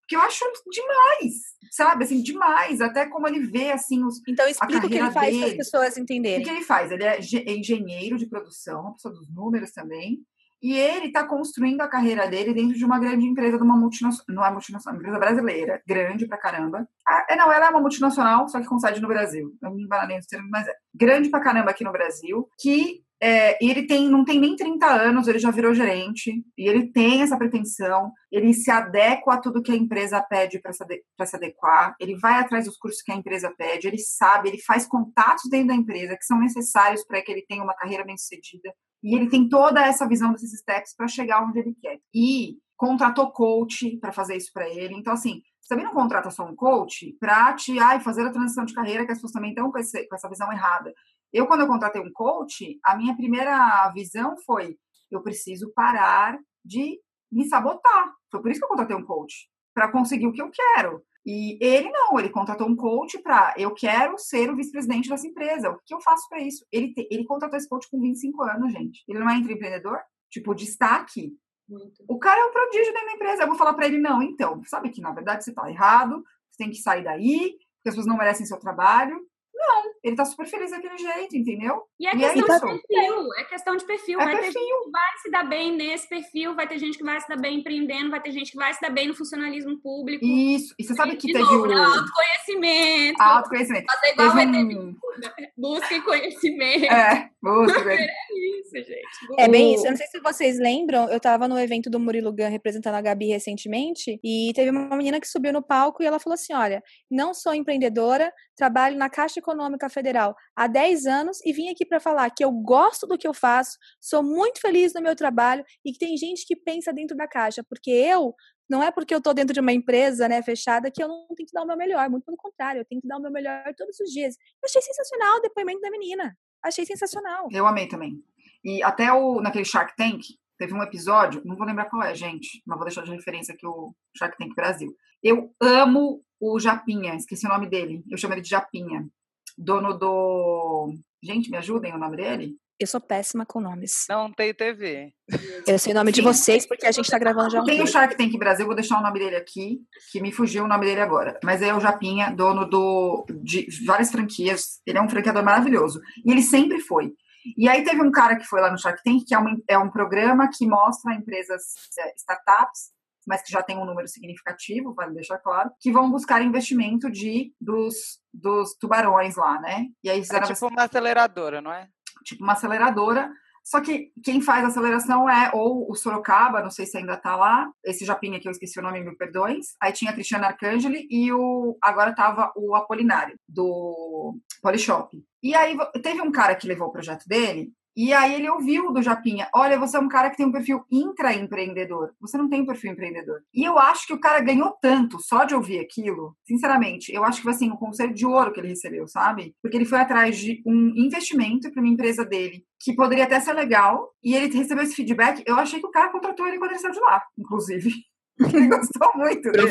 Que eu acho demais, sabe? Assim, demais. Até como ele vê, assim, os, Então explica o que ele faz para as pessoas o que, entenderem. ele faz? Ele é é engenheiro de produção, uma pessoa dos números também. E ele está construindo a carreira dele dentro de uma grande empresa, de uma multinacional, não é multinacional, empresa brasileira, grande pra caramba. Ah, é, não, ela é uma multinacional, só que com sede no Brasil. Eu me embananei nos termos, mas é. Grande pra caramba aqui no Brasil, que é, ele tem, não tem nem 30 anos, ele já virou gerente, e ele tem essa pretensão, ele se adequa a tudo que a empresa pede para se, se adequar, ele vai atrás dos cursos que a empresa pede, ele sabe, ele faz contatos dentro da empresa que são necessários para que ele tenha uma carreira bem sucedida, e ele tem toda essa visão desses steps para chegar onde ele quer. E contratou coach para fazer isso para ele. Então, assim, você também não contrata só um coach para te ai, fazer a transição de carreira, que as pessoas também estão com, esse, com essa visão errada. Eu, quando eu contratei um coach, a minha primeira visão foi: eu preciso parar de me sabotar. Foi por isso que eu contratei um coach, para conseguir o que eu quero. E ele não, ele contratou um coach para eu quero ser o vice-presidente dessa empresa. O que eu faço para isso? Ele, te, ele contratou esse coach com 25 anos, gente. Ele não é empreendedor? Tipo, destaque. Muito. O cara é um prodígio dentro da empresa. Eu vou falar para ele, não, então, sabe que na verdade você tá errado, você tem que sair daí, porque as pessoas não merecem seu trabalho. Não, ele tá super feliz daquele jeito, entendeu? E é E é questão de perfil, é questão de perfil. É vai ter perfil. gente que vai se dar bem nesse perfil, vai ter gente que vai se dar bem empreendendo, vai ter gente que vai se dar bem no funcionalismo público. Isso. E você sabe que de teve novo, o né? autoconhecimento. autoconhecimento. Fazer igual Teve vai ter um... busca conhecimento. É, busca, Isso, gente. É bem isso. Eu não sei se vocês lembram, eu estava no evento do Murilo Gun representando a Gabi recentemente, e teve uma menina que subiu no palco e ela falou assim: Olha, não sou empreendedora, trabalho na Caixa Econômica Federal há 10 anos e vim aqui para falar que eu gosto do que eu faço, sou muito feliz no meu trabalho e que tem gente que pensa dentro da caixa, porque eu. Não é porque eu tô dentro de uma empresa, né, fechada, que eu não tenho que dar o meu melhor. Muito pelo contrário, eu tenho que dar o meu melhor todos os dias. Achei sensacional o depoimento da menina. Achei sensacional. Eu amei também. E até o, naquele Shark Tank, teve um episódio, não vou lembrar qual é, gente, mas vou deixar de referência aqui o Shark Tank Brasil. Eu amo o Japinha, esqueci o nome dele. Eu chamo ele de Japinha. Dono do. Gente, me ajudem o nome dele? Eu sou péssima com nomes. Não tem TV. Eu sei o nome de Sim. vocês porque a gente tá gravando já um Tem o. Shark Tank Brasil, vou deixar o nome dele aqui, que me fugiu o nome dele agora. Mas é o Japinha, dono do, de várias franquias. Ele é um franqueador maravilhoso. E ele sempre foi. E aí teve um cara que foi lá no Shark Tank, que é, uma, é um programa que mostra empresas, é, startups, mas que já tem um número significativo, vale deixar claro, que vão buscar investimento de dos, dos tubarões lá, né? E aí É fizeram tipo uma aceleradora, não é? tipo uma aceleradora. Só que quem faz a aceleração é ou o Sorocaba, não sei se ainda tá lá, esse Japinha que eu esqueci o nome, mil perdões. Aí tinha a Cristiana Arcangeli e o agora tava o Apolinário, do Polishop. E aí teve um cara que levou o projeto dele E aí ele ouviu do Japinha: olha, você é um cara que tem um perfil intraempreendedor. Você não tem um perfil empreendedor. E eu acho que o cara ganhou tanto só de ouvir aquilo. Sinceramente, eu acho que foi assim, um conselho de ouro que ele recebeu, sabe? Porque ele foi atrás de um investimento para uma empresa dele que poderia até ser legal, e ele recebeu esse feedback. Eu achei que o cara contratou ele quando ele saiu de lá, inclusive. Ele gostou muito. Dele,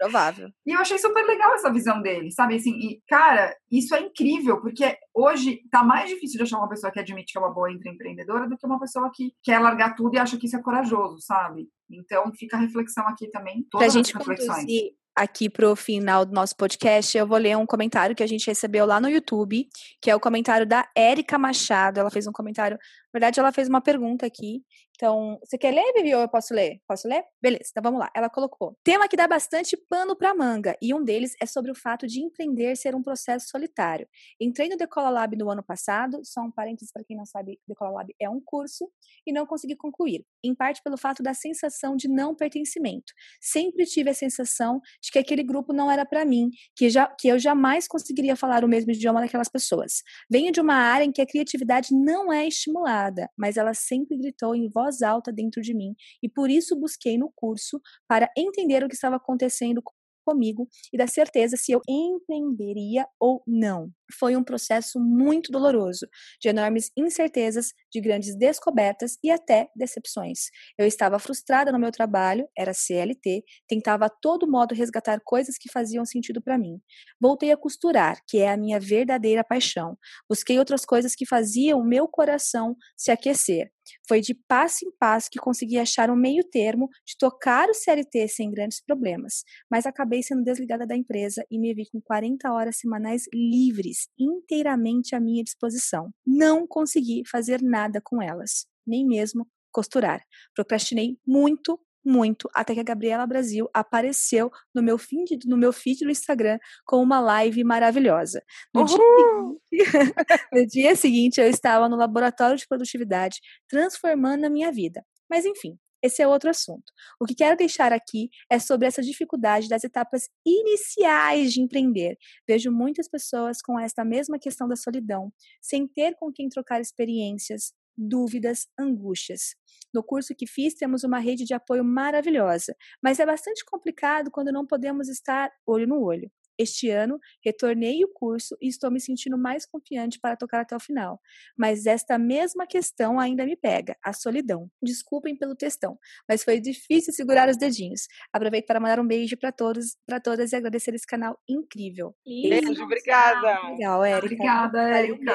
Provável. E eu achei super legal essa visão dele, sabe? Assim, e, cara, isso é incrível, porque hoje tá mais difícil de achar uma pessoa que admite que é uma boa empreendedora do que uma pessoa que quer largar tudo e acha que isso é corajoso, sabe? Então fica a reflexão aqui também, todas pra as reflexões. Conduzir aqui para o final do nosso podcast, eu vou ler um comentário que a gente recebeu lá no YouTube, que é o comentário da Érica Machado. Ela fez um comentário, na verdade, ela fez uma pergunta aqui. Então, você quer ler, Vivi, ou eu posso ler? Posso ler? Beleza, então vamos lá. Ela colocou: tema que dá bastante pano para manga, e um deles é sobre o fato de empreender ser um processo solitário. Entrei no Decola Lab no ano passado, só um parênteses para quem não sabe, Decola Lab é um curso, e não consegui concluir, em parte pelo fato da sensação de não pertencimento. Sempre tive a sensação de que aquele grupo não era para mim, que, já, que eu jamais conseguiria falar o mesmo idioma daquelas pessoas. Venho de uma área em que a criatividade não é estimulada, mas ela sempre gritou em voz alta dentro de mim e por isso busquei no curso para entender o que estava acontecendo comigo e dar certeza se eu empreenderia ou não. Foi um processo muito doloroso, de enormes incertezas, de grandes descobertas e até decepções. Eu estava frustrada no meu trabalho, era CLT, tentava a todo modo resgatar coisas que faziam sentido para mim. Voltei a costurar, que é a minha verdadeira paixão. Busquei outras coisas que faziam o meu coração se aquecer. Foi de passo em passo que consegui achar um meio termo de tocar o CLT sem grandes problemas, mas acabei sendo desligada da empresa e me vi com 40 horas semanais livres, inteiramente à minha disposição. Não consegui fazer nada com elas, nem mesmo costurar. Procrastinei muito, muito, até que a Gabriela Brasil apareceu no meu feed, no meu feed do Instagram com uma live maravilhosa. No dia, seguinte, no dia seguinte, eu estava no laboratório de produtividade, transformando a minha vida. Mas enfim, esse é outro assunto. O que quero deixar aqui é sobre essa dificuldade das etapas iniciais de empreender. Vejo muitas pessoas com esta mesma questão da solidão, sem ter com quem trocar experiências, dúvidas, angústias. No curso que fiz, temos uma rede de apoio maravilhosa, mas é bastante complicado quando não podemos estar olho no olho. Este ano, retornei o curso e estou me sentindo mais confiante para tocar até o final. Mas esta mesma questão ainda me pega, a solidão. Desculpem pelo textão, mas foi difícil segurar os dedinhos. Aproveito para mandar um beijo para todos, para todas e agradecer esse canal incrível. Beijo, obrigada. Legal, Érica. Obrigada, Érica.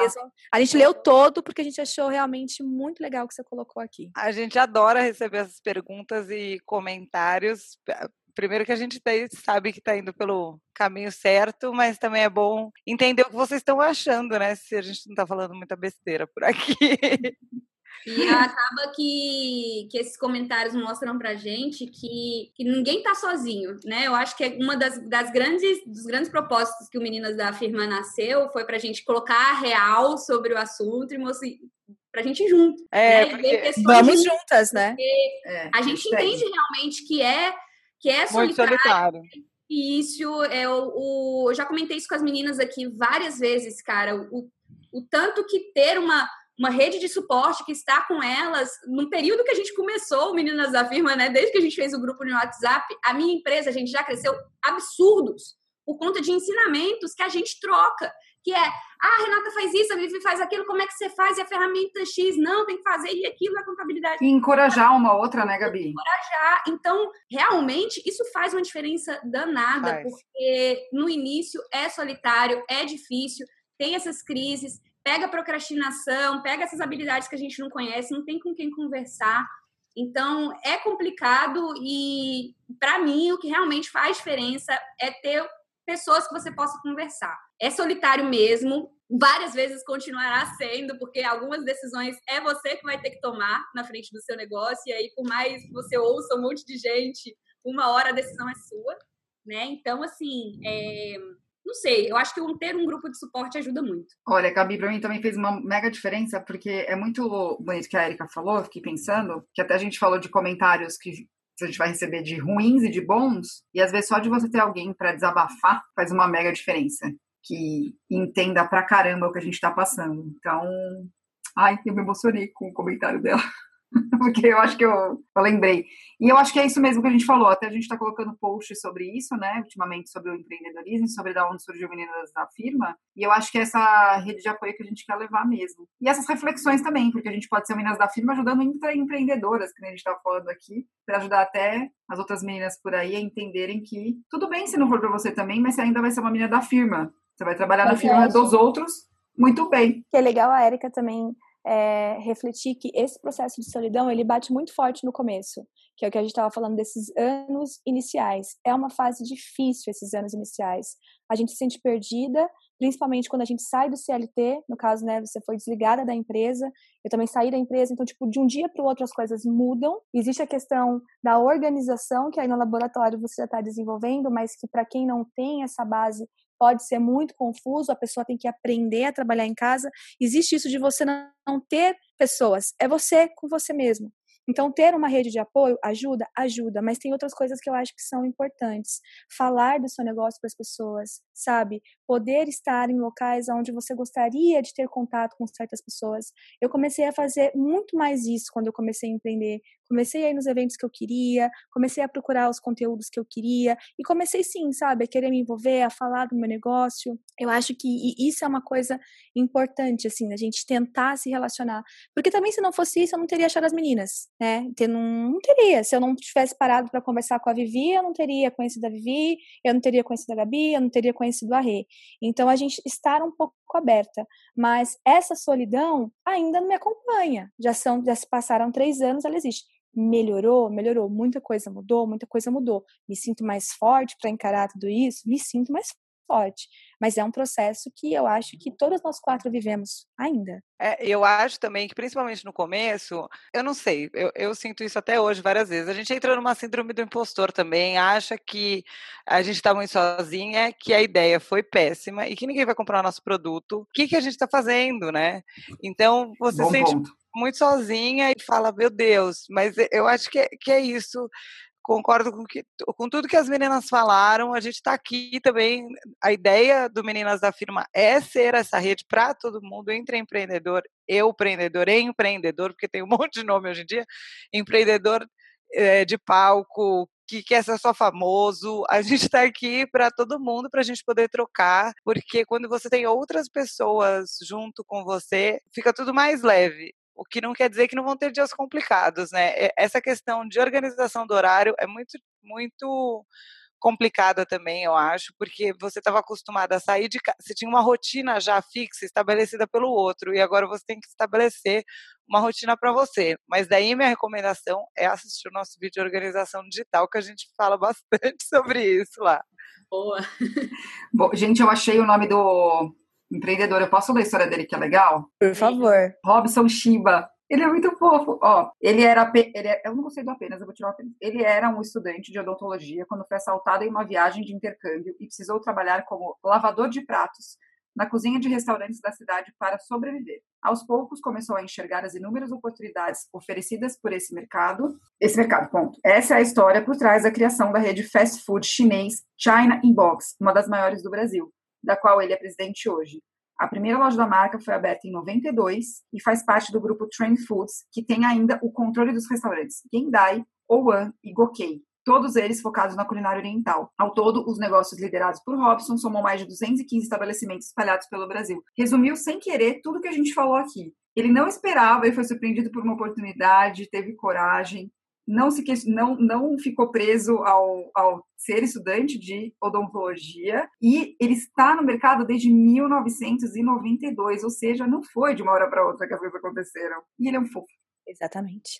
A gente leu todo porque a gente achou realmente muito legal o que você colocou aqui. A gente adora receber essas perguntas e comentários primeiro que a gente sabe que está indo pelo caminho certo, mas também é bom entender o que vocês estão achando, né? Se a gente não está falando muita besteira por aqui. E acaba que, que esses comentários mostram pra gente que, que ninguém tá sozinho, né? Eu acho que é uma das, das grandes, dos grandes propósitos que o Meninas da Firma nasceu foi pra gente colocar a real sobre o assunto e mostrar, pra gente ir junto. É, né? porque... Vamos juntas, né? É, a gente entende realmente que é que é solitário. Muito solitário. Isso, é o, o, eu já comentei isso com as meninas aqui várias vezes, cara. O, o tanto que ter uma, uma rede de suporte que está com elas, no período que a gente começou o Meninas da Firma, né? Desde que a gente fez o grupo no WhatsApp, a minha empresa, a gente já cresceu absurdos por conta de ensinamentos que a gente troca que é, ah, a Renata faz isso, a Vivi faz aquilo, como é que você faz? E a ferramenta X, não, tem que fazer, e aquilo na contabilidade. E encorajar uma outra, né, Gabi? Encorajar. Então, realmente, isso faz uma diferença danada, faz. porque no início é solitário, é difícil, tem essas crises, pega procrastinação, pega essas habilidades que a gente não conhece, não tem com quem conversar. Então, é complicado e, para mim, o que realmente faz diferença é ter pessoas que você possa conversar. É solitário mesmo, várias vezes continuará sendo, porque algumas decisões é você que vai ter que tomar na frente do seu negócio, e aí, por mais que você ouça um monte de gente, uma hora a decisão é sua, né? Então, assim, é... não sei, eu acho que ter um grupo de suporte ajuda muito. Olha, Gabi, para mim também fez uma mega diferença, porque é muito bonito que a Erika falou, fiquei pensando, que até a gente falou de comentários que a gente vai receber de ruins e de bons, e às vezes só de você ter alguém para desabafar faz uma mega diferença, que entenda pra caramba o que a gente está passando. Então, Ai, eu me emocionei com o comentário dela. porque eu acho que eu, eu, lembrei. E eu acho que é isso mesmo que a gente falou. Até a gente está colocando post sobre isso, né? Ultimamente, sobre o empreendedorismo, sobre da onde surgiu Meninas da Firma. E eu acho que é essa rede de apoio que a gente quer levar mesmo. E essas reflexões também, porque a gente pode ser Meninas da Firma ajudando empreendedoras, que a gente está falando aqui, para ajudar até as outras meninas por aí a entenderem que tudo bem se não for para você também, mas você ainda vai ser uma menina da firma. Você vai trabalhar na firma dos outros muito bem. Que é legal a Érica também é, refletir que esse processo de solidão ele bate muito forte no começo, que é o que a gente estava falando desses anos iniciais. É uma fase difícil esses anos iniciais. A gente se sente perdida, principalmente quando a gente sai do CLT, no caso, né, você foi desligada da empresa, eu também saí da empresa, então, tipo, de um dia para o outro as coisas mudam. Existe a questão da organização, que aí no laboratório você já está desenvolvendo, mas que para quem não tem essa base pode ser muito confuso, a pessoa tem que aprender a trabalhar em casa. Existe isso de você não ter pessoas, é você com você mesmo. Então, ter uma rede de apoio ajuda? Ajuda, mas tem outras coisas que eu acho que são importantes. Falar do seu negócio para as pessoas, sabe? Poder estar em locais onde você gostaria de ter contato com certas pessoas. Eu comecei a fazer muito mais isso quando eu comecei a empreender. Comecei a ir nos eventos que eu queria, comecei a procurar os conteúdos que eu queria e comecei sim, sabe, a querer me envolver, a falar do meu negócio. Eu acho que isso é uma coisa importante, assim, a gente tentar se relacionar. Porque também se não fosse isso, eu não teria achado as meninas, né? Então, não, não teria. Se eu não tivesse parado para conversar com a Vivi, eu não teria conhecido a Vivi, eu não teria conhecido a Gabi, eu não teria conhecido a Rê. Então, a gente estar um pouco aberta. Mas essa solidão ainda não me acompanha. Já são, já se passaram três anos, ela existe melhorou, melhorou, muita coisa mudou, muita coisa mudou. Me sinto mais forte para encarar tudo isso, me sinto mais forte. Mas é um processo que eu acho que todas nós quatro vivemos ainda. É, eu acho também que, principalmente no começo, eu não sei, eu, eu, sinto isso até hoje várias vezes. A gente entra numa síndrome do impostor também, acha que a gente está muito sozinha, que a ideia foi péssima e que ninguém vai comprar o nosso produto. O que, que a gente está fazendo, né? Então, você Bom sente. Ponto muito sozinha e fala, meu Deus, mas eu acho que é, que é isso. Concordo com, que, com tudo que as meninas falaram. A gente está aqui também. A ideia do Meninas da Firma é ser essa rede para todo mundo, entre empreendedor, eu empreendedor empreendedor, porque tem um monte de nome hoje em dia. Empreendedor é, de palco, que quer ser só famoso. A gente está aqui para todo mundo, para a gente poder trocar, porque quando você tem outras pessoas junto com você, fica tudo mais leve o que não quer dizer que não vão ter dias complicados, né? Essa questão de organização do horário é muito, muito complicada também, eu acho, porque você estava acostumada a sair de casa, você tinha uma rotina já fixa, estabelecida pelo outro, e agora você tem que estabelecer uma rotina para você. Mas daí minha recomendação é assistir o nosso vídeo de organização digital, que a gente fala bastante sobre isso lá. Boa. Bom, gente, eu achei o nome do empreendedor. Eu posso ler a história dele que é legal? Por favor. Robson Shiba. Ele é muito fofo. Ó, ele era. Ele é, eu não gostei do apenas, eu vou tirar o apenas. Ele era um estudante de odontologia quando foi assaltado em uma viagem de intercâmbio e precisou trabalhar como lavador de pratos na cozinha de restaurantes da cidade para sobreviver. Aos poucos começou a enxergar as inúmeras oportunidades oferecidas por esse mercado. Esse mercado, ponto. Essa é a história por trás da criação da rede fast food chinês China Inbox, uma das maiores do Brasil da qual ele é presidente hoje. A primeira loja da marca foi aberta em 92 e faz parte do grupo Trend Foods, que tem ainda o controle dos restaurantes Gendai, Owan e Gokei, todos eles focados na culinária oriental. Ao todo, os negócios liderados por Robson somam mais de 215 estabelecimentos espalhados pelo Brasil. Resumiu sem querer tudo que a gente falou aqui. Ele não esperava e foi surpreendido por uma oportunidade, teve coragem, não, se, não, não ficou preso ao, ao ser estudante de odontologia e ele está no mercado desde 1992, ou seja, não foi de uma hora para outra que as coisas aconteceram. E ele é um fofo. Exatamente.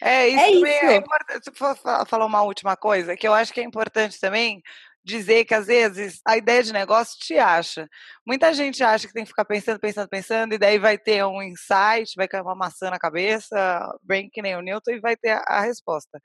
É, isso, é isso. é importante. Vou falar uma última coisa, que eu acho que é importante também dizer que às vezes a ideia de negócio te acha. Muita gente acha que tem que ficar pensando, pensando, pensando, e daí vai ter um insight, vai cair uma maçã na cabeça, bem que nem o Newton, e vai ter a, resposta.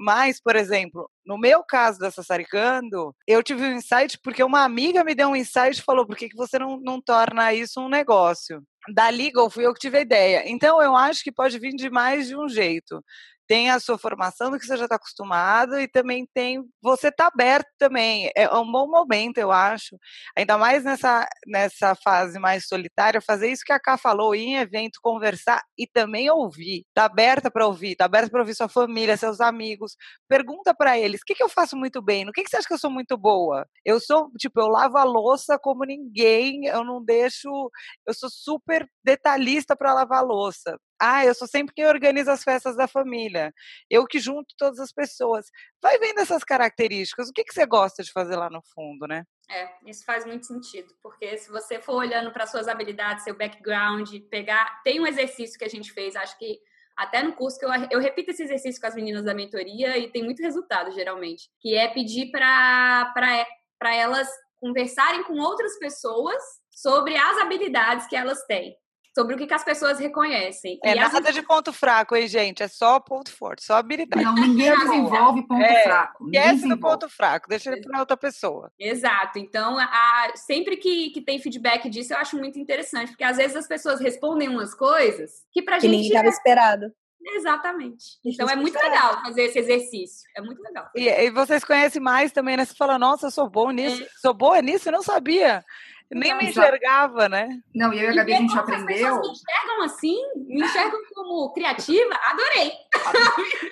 Mas, por exemplo, no meu caso da Sassaricando, eu tive um insight porque uma amiga me deu um insight e falou: por que, que você não, não torna isso um negócio? Da Legal fui eu que tive a ideia. Então, eu acho que pode vir de mais de um jeito tem a sua formação do que você já está acostumado e também tem você tá aberto também. É um bom momento, eu acho. Ainda mais nessa, nessa fase mais solitária, fazer isso que a Ká falou, ir em evento, conversar e também ouvir. Tá aberta para ouvir, tá aberta para ouvir sua família, seus amigos. Pergunta para eles: o que, que eu faço muito bem? No que, que você acha que eu sou muito boa? Eu sou, tipo, eu lavo a louça como ninguém, eu não deixo. Eu sou super detalhista para lavar a louça. Ah, eu sou sempre quem organiza as festas da família. Eu que junto todas as pessoas. Vai vendo essas características. O que, que você gosta de fazer lá no fundo, né? É, isso faz muito sentido, porque se você for olhando para suas habilidades, seu background, pegar. Tem um exercício que a gente fez, acho que até no curso que eu, eu repito esse exercício com as meninas da mentoria e tem muito resultado, geralmente, que é pedir para elas conversarem com outras pessoas sobre as habilidades que elas têm sobre o que, que as pessoas reconhecem. É e nada de ponto fraco, hein, gente? É só ponto forte, só habilidade. Não, ninguém desenvolve ponto é, fraco. Esquece do ponto fraco, deixa ele para outra pessoa. Exato. Então, a, sempre que, que tem feedback disso, eu acho muito interessante, porque às vezes as pessoas respondem umas coisas que pra que gente. ninguém estava é... esperado. Exatamente. Então é muito legal fazer esse exercício. É muito legal. E, e vocês conhecem mais também, né? Você fala, nossa, eu sou bom nisso. É. Sou boa nisso, eu não sabia. Nem me enxergava, né? Não, e eu e a Gabi a gente aprendeu. As pessoas me enxergam assim, me enxergam como criativa, adorei.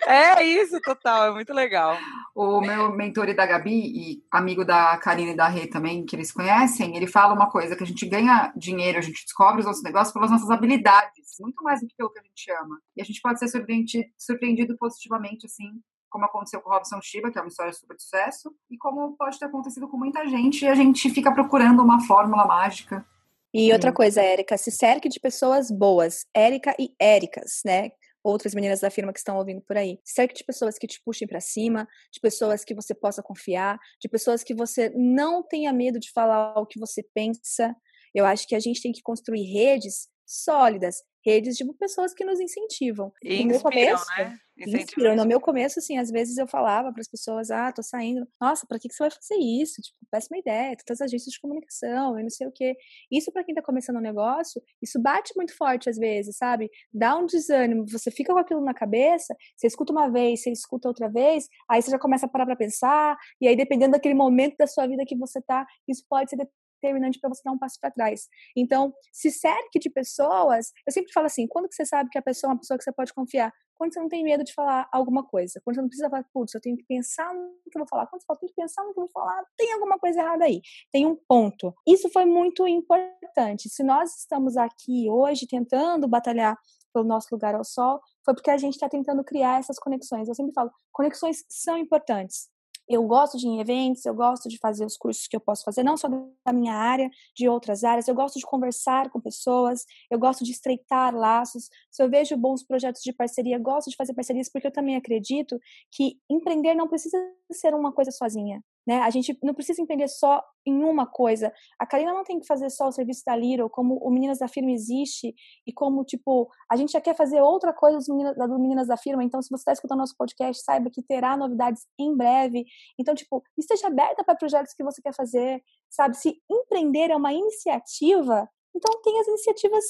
É isso, total, é muito legal. O meu mentor da Gabi e amigo da Karine e da Rê também, que eles conhecem, ele fala uma coisa, que a gente ganha dinheiro, a gente descobre os nossos negócios pelas nossas habilidades, muito mais do que pelo que a gente ama. E a gente pode ser surpreendido, surpreendido positivamente, assim, como aconteceu com Robson Shiba, que é uma história super de sucesso, e como pode ter acontecido com muita gente, e a gente fica procurando uma fórmula mágica. E outra coisa, Érica, se cerque de pessoas boas, Érica e Éricas, né? Outras meninas da firma que estão ouvindo por aí. Se cerque de pessoas que te puxem para cima, de pessoas que você possa confiar, de pessoas que você não tenha medo de falar o que você pensa. Eu acho que a gente tem que construir redes sólidas, redes de pessoas que nos incentivam. E no inspiram, meu começo, né? Inspiram. No meu começo, assim, às vezes eu falava para as pessoas, ah, tô saindo, nossa, para que, que você vai fazer isso? Tipo, péssima ideia, tantas agências de comunicação, e não sei o quê. Isso para quem tá começando um negócio, isso bate muito forte às vezes, sabe? Dá um desânimo, você fica com aquilo na cabeça, você escuta uma vez, você escuta outra vez, aí você já começa a parar para pensar, e aí dependendo daquele momento da sua vida que você tá, isso pode ser determinante para você dar um passo para trás. Então, se cerque de pessoas. Eu sempre falo assim: quando que você sabe que a pessoa é uma pessoa que você pode confiar? Quando você não tem medo de falar alguma coisa. Quando você não precisa falar, putz, eu tenho que pensar no que eu vou falar. Quando você fala, tem que pensar no que eu vou falar, tem alguma coisa errada aí. Tem um ponto. Isso foi muito importante. Se nós estamos aqui hoje tentando batalhar pelo nosso lugar ao sol, foi porque a gente está tentando criar essas conexões. Eu sempre falo, conexões são importantes eu gosto de ir em eventos, eu gosto de fazer os cursos que eu posso fazer, não só da minha área, de outras áreas. Eu gosto de conversar com pessoas, eu gosto de estreitar laços. Se eu vejo bons projetos de parceria, gosto de fazer parcerias, porque eu também acredito que empreender não precisa ser uma coisa sozinha. Né? A gente não precisa empreender só em uma coisa. A Karina não tem que fazer só o serviço da Little, como o Meninas da Firma existe, e como, tipo, a gente já quer fazer outra coisa do Meninas, do Meninas da Firma. Então, se você está escutando nosso podcast, saiba que terá novidades em breve. Então, tipo, esteja aberta para projetos que você quer fazer, sabe? Se empreender é uma iniciativa, então tem as iniciativas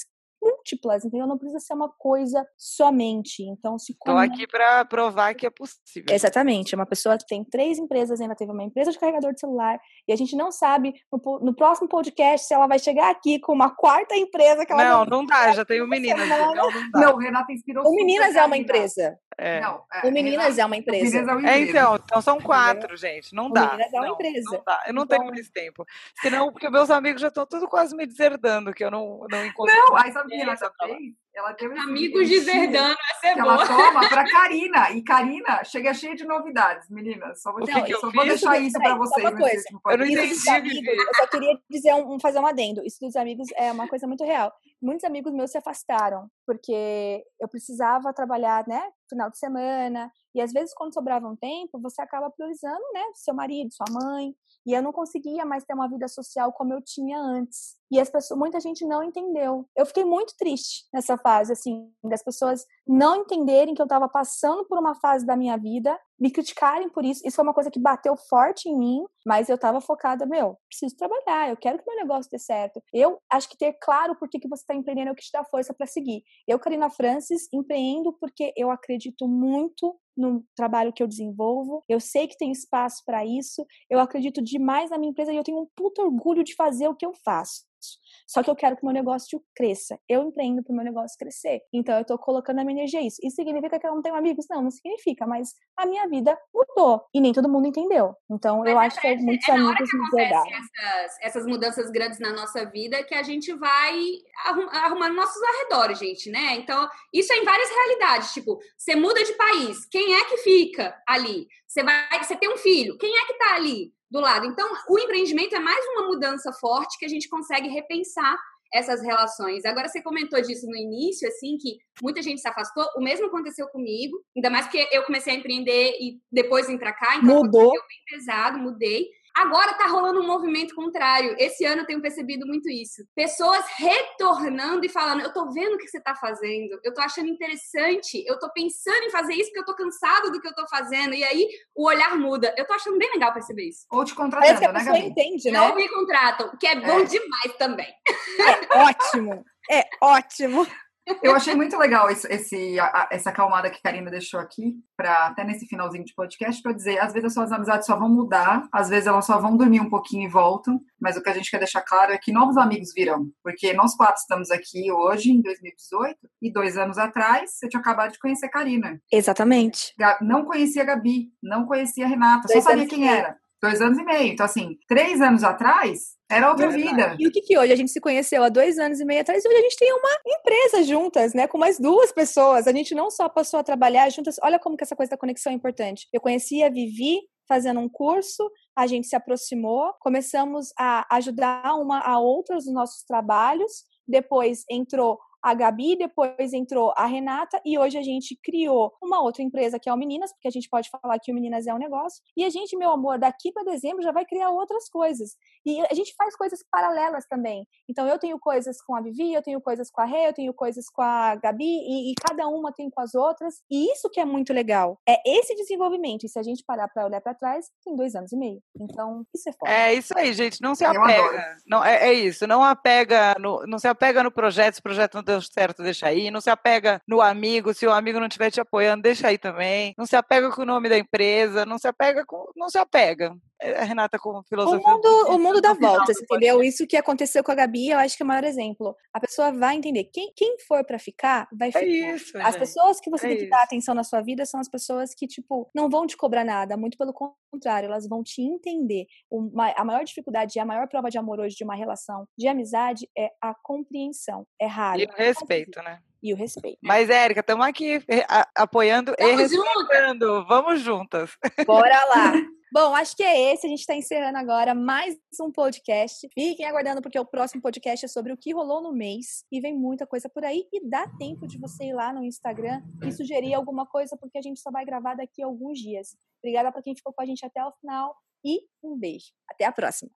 múltiplas, entendeu? Não precisa ser uma coisa somente. Então, se Estou aqui para provar que é possível. Exatamente. Uma pessoa que tem três empresas, ainda teve uma empresa de carregador de celular, e a gente não sabe no, no próximo podcast se ela vai chegar aqui com uma quarta empresa que ela Não, não, não dá, já tem o Meninas. Não, não, dá. não, Renata inspirou O Meninas é uma empresa. É. Não, é, o Meninas é uma empresa. É, uma empresa. é, então, então são quatro, gente. Não dá. O Meninas é uma empresa. Não dá. Eu não então... tenho mais tempo. Senão, porque meus amigos já estão tudo quase me deserdando, que eu não, não encontro. Não, aí sabe que ela fez? Ela deu Amigos deserdando, essa é boa. Ela toma pra Karina. E Karina chega cheia de novidades, meninas. Só vou, que que só vou deixar isso pra vocês. Uma coisa. Eu não entendi. Amigos, eu só queria dizer um, fazer um adendo. Isso dos amigos é uma coisa muito real. Muitos amigos meus se afastaram, porque eu precisava trabalhar, né? Final de semana. E às vezes, quando sobrava um tempo, você acaba priorizando, né? Seu marido, sua mãe. E eu não conseguia mais ter uma vida social como eu tinha antes. E as pessoas, muita gente não entendeu. Eu fiquei muito triste nessa fase, assim, das pessoas não entenderem que eu estava passando por uma fase da minha vida, me criticarem por isso. Isso foi uma coisa que bateu forte em mim, mas eu estava focada, meu, preciso trabalhar, eu quero que meu negócio dê certo. Eu acho que ter claro por que, que você está empreendendo é o que te dá força para seguir. Eu, Karina Francis, empreendo porque eu acredito muito no trabalho que eu desenvolvo. Eu sei que tem espaço para isso. Eu acredito demais na minha empresa e eu tenho um puto orgulho de fazer o que eu faço. Só que eu quero que meu negócio cresça. Eu empreendo para o meu negócio crescer. Então eu estou colocando a minha energia isso. Isso significa que eu não tenho amigos? Não, não significa, mas a minha vida mudou e nem todo mundo entendeu. Então mas eu é acho que muitos é amigos me. Essas, essas mudanças grandes na nossa vida que a gente vai arrumando nossos arredores, gente, né? Então, isso é em várias realidades, tipo, você muda de país, quem é que fica ali? Você vai, você tem um filho, quem é que tá ali? do lado. Então, o empreendimento é mais uma mudança forte que a gente consegue repensar essas relações. Agora, você comentou disso no início, assim, que muita gente se afastou. O mesmo aconteceu comigo, ainda mais porque eu comecei a empreender e depois vim para cá, então Mudou. bem pesado, mudei. Agora tá rolando um movimento contrário. Esse ano eu tenho percebido muito isso. Pessoas retornando e falando: Eu tô vendo o que você tá fazendo, eu tô achando interessante, eu tô pensando em fazer isso porque eu tô cansado do que eu tô fazendo. E aí o olhar muda. Eu tô achando bem legal perceber isso. Ou te contratando, Parece que a né, pessoa Gabi? entende, né? Ou me contratam, que é bom é. demais também. É ótimo. É ótimo. Eu achei muito legal esse, esse a, essa calmada que a Karina deixou aqui, para até nesse finalzinho de podcast, para dizer, às vezes as suas amizades só vão mudar, às vezes elas só vão dormir um pouquinho e voltam, mas o que a gente quer deixar claro é que novos amigos virão, porque nós quatro estamos aqui hoje, em 2018, e dois anos atrás, você tinha acabado de conhecer a Karina. Exatamente. Não conhecia a Gabi, não conhecia a Renata, dois só sabia quem era. Dois anos e meio. Então, assim, três anos atrás, era outra vida. E o que que hoje? A gente se conheceu há dois anos e meio atrás e hoje a gente tem uma empresa juntas, né? Com mais duas pessoas. A gente não só passou a trabalhar juntas. Olha como que essa coisa da conexão é importante. Eu conheci a Vivi fazendo um curso, a gente se aproximou, começamos a ajudar uma a outra nos nossos trabalhos. Depois entrou a Gabi, depois entrou a Renata e hoje a gente criou uma outra empresa que é o Meninas, porque a gente pode falar que o Meninas é um negócio. E a gente, meu amor, daqui para dezembro já vai criar outras coisas. E a gente faz coisas paralelas também. Então eu tenho coisas com a Vivi, eu tenho coisas com a Rê, eu tenho coisas com a Gabi e, e cada uma tem com as outras. E isso que é muito legal. É esse desenvolvimento. E se a gente parar para olhar para trás, tem dois anos e meio. Então isso é foda. É isso aí, gente. Não se apega. Não, é, é, isso. Não apega no, não se apega no projeto. Esse projeto não deu certo, deixa aí. Não se apega no amigo, se o amigo não estiver te apoiando, deixa aí também. Não se apega com o nome da empresa, não se apega com. Não se apega. É, a Renata com filosofia. O mundo, o mundo dá voltas, entendeu? Isso que aconteceu com a Gabi, eu acho que é o maior exemplo. A pessoa vai entender. Quem, quem for para ficar, vai é ficar. É isso, As gente. pessoas que você é tem que dar atenção na sua vida são as pessoas que, tipo, não vão te cobrar nada. Muito pelo contrário, elas vão te entender. a maior dificuldade e a maior prova de amor hoje de uma relação de amizade é a compreensão. É raro. E o respeito, né? e o respeito. Mas, Érica, estamos aqui apoiando Tamo e respeitando. Juntas. Vamos juntas. Bora lá. Bom, acho que é esse. A gente está encerrando agora mais um podcast. Fiquem aguardando, porque o próximo podcast é sobre o que rolou no mês. E vem muita coisa por aí. E dá tempo de você ir lá no Instagram e sugerir alguma coisa, porque a gente só vai gravar daqui a alguns dias. Obrigada para quem ficou com a gente até o final. E um beijo. Até a próxima.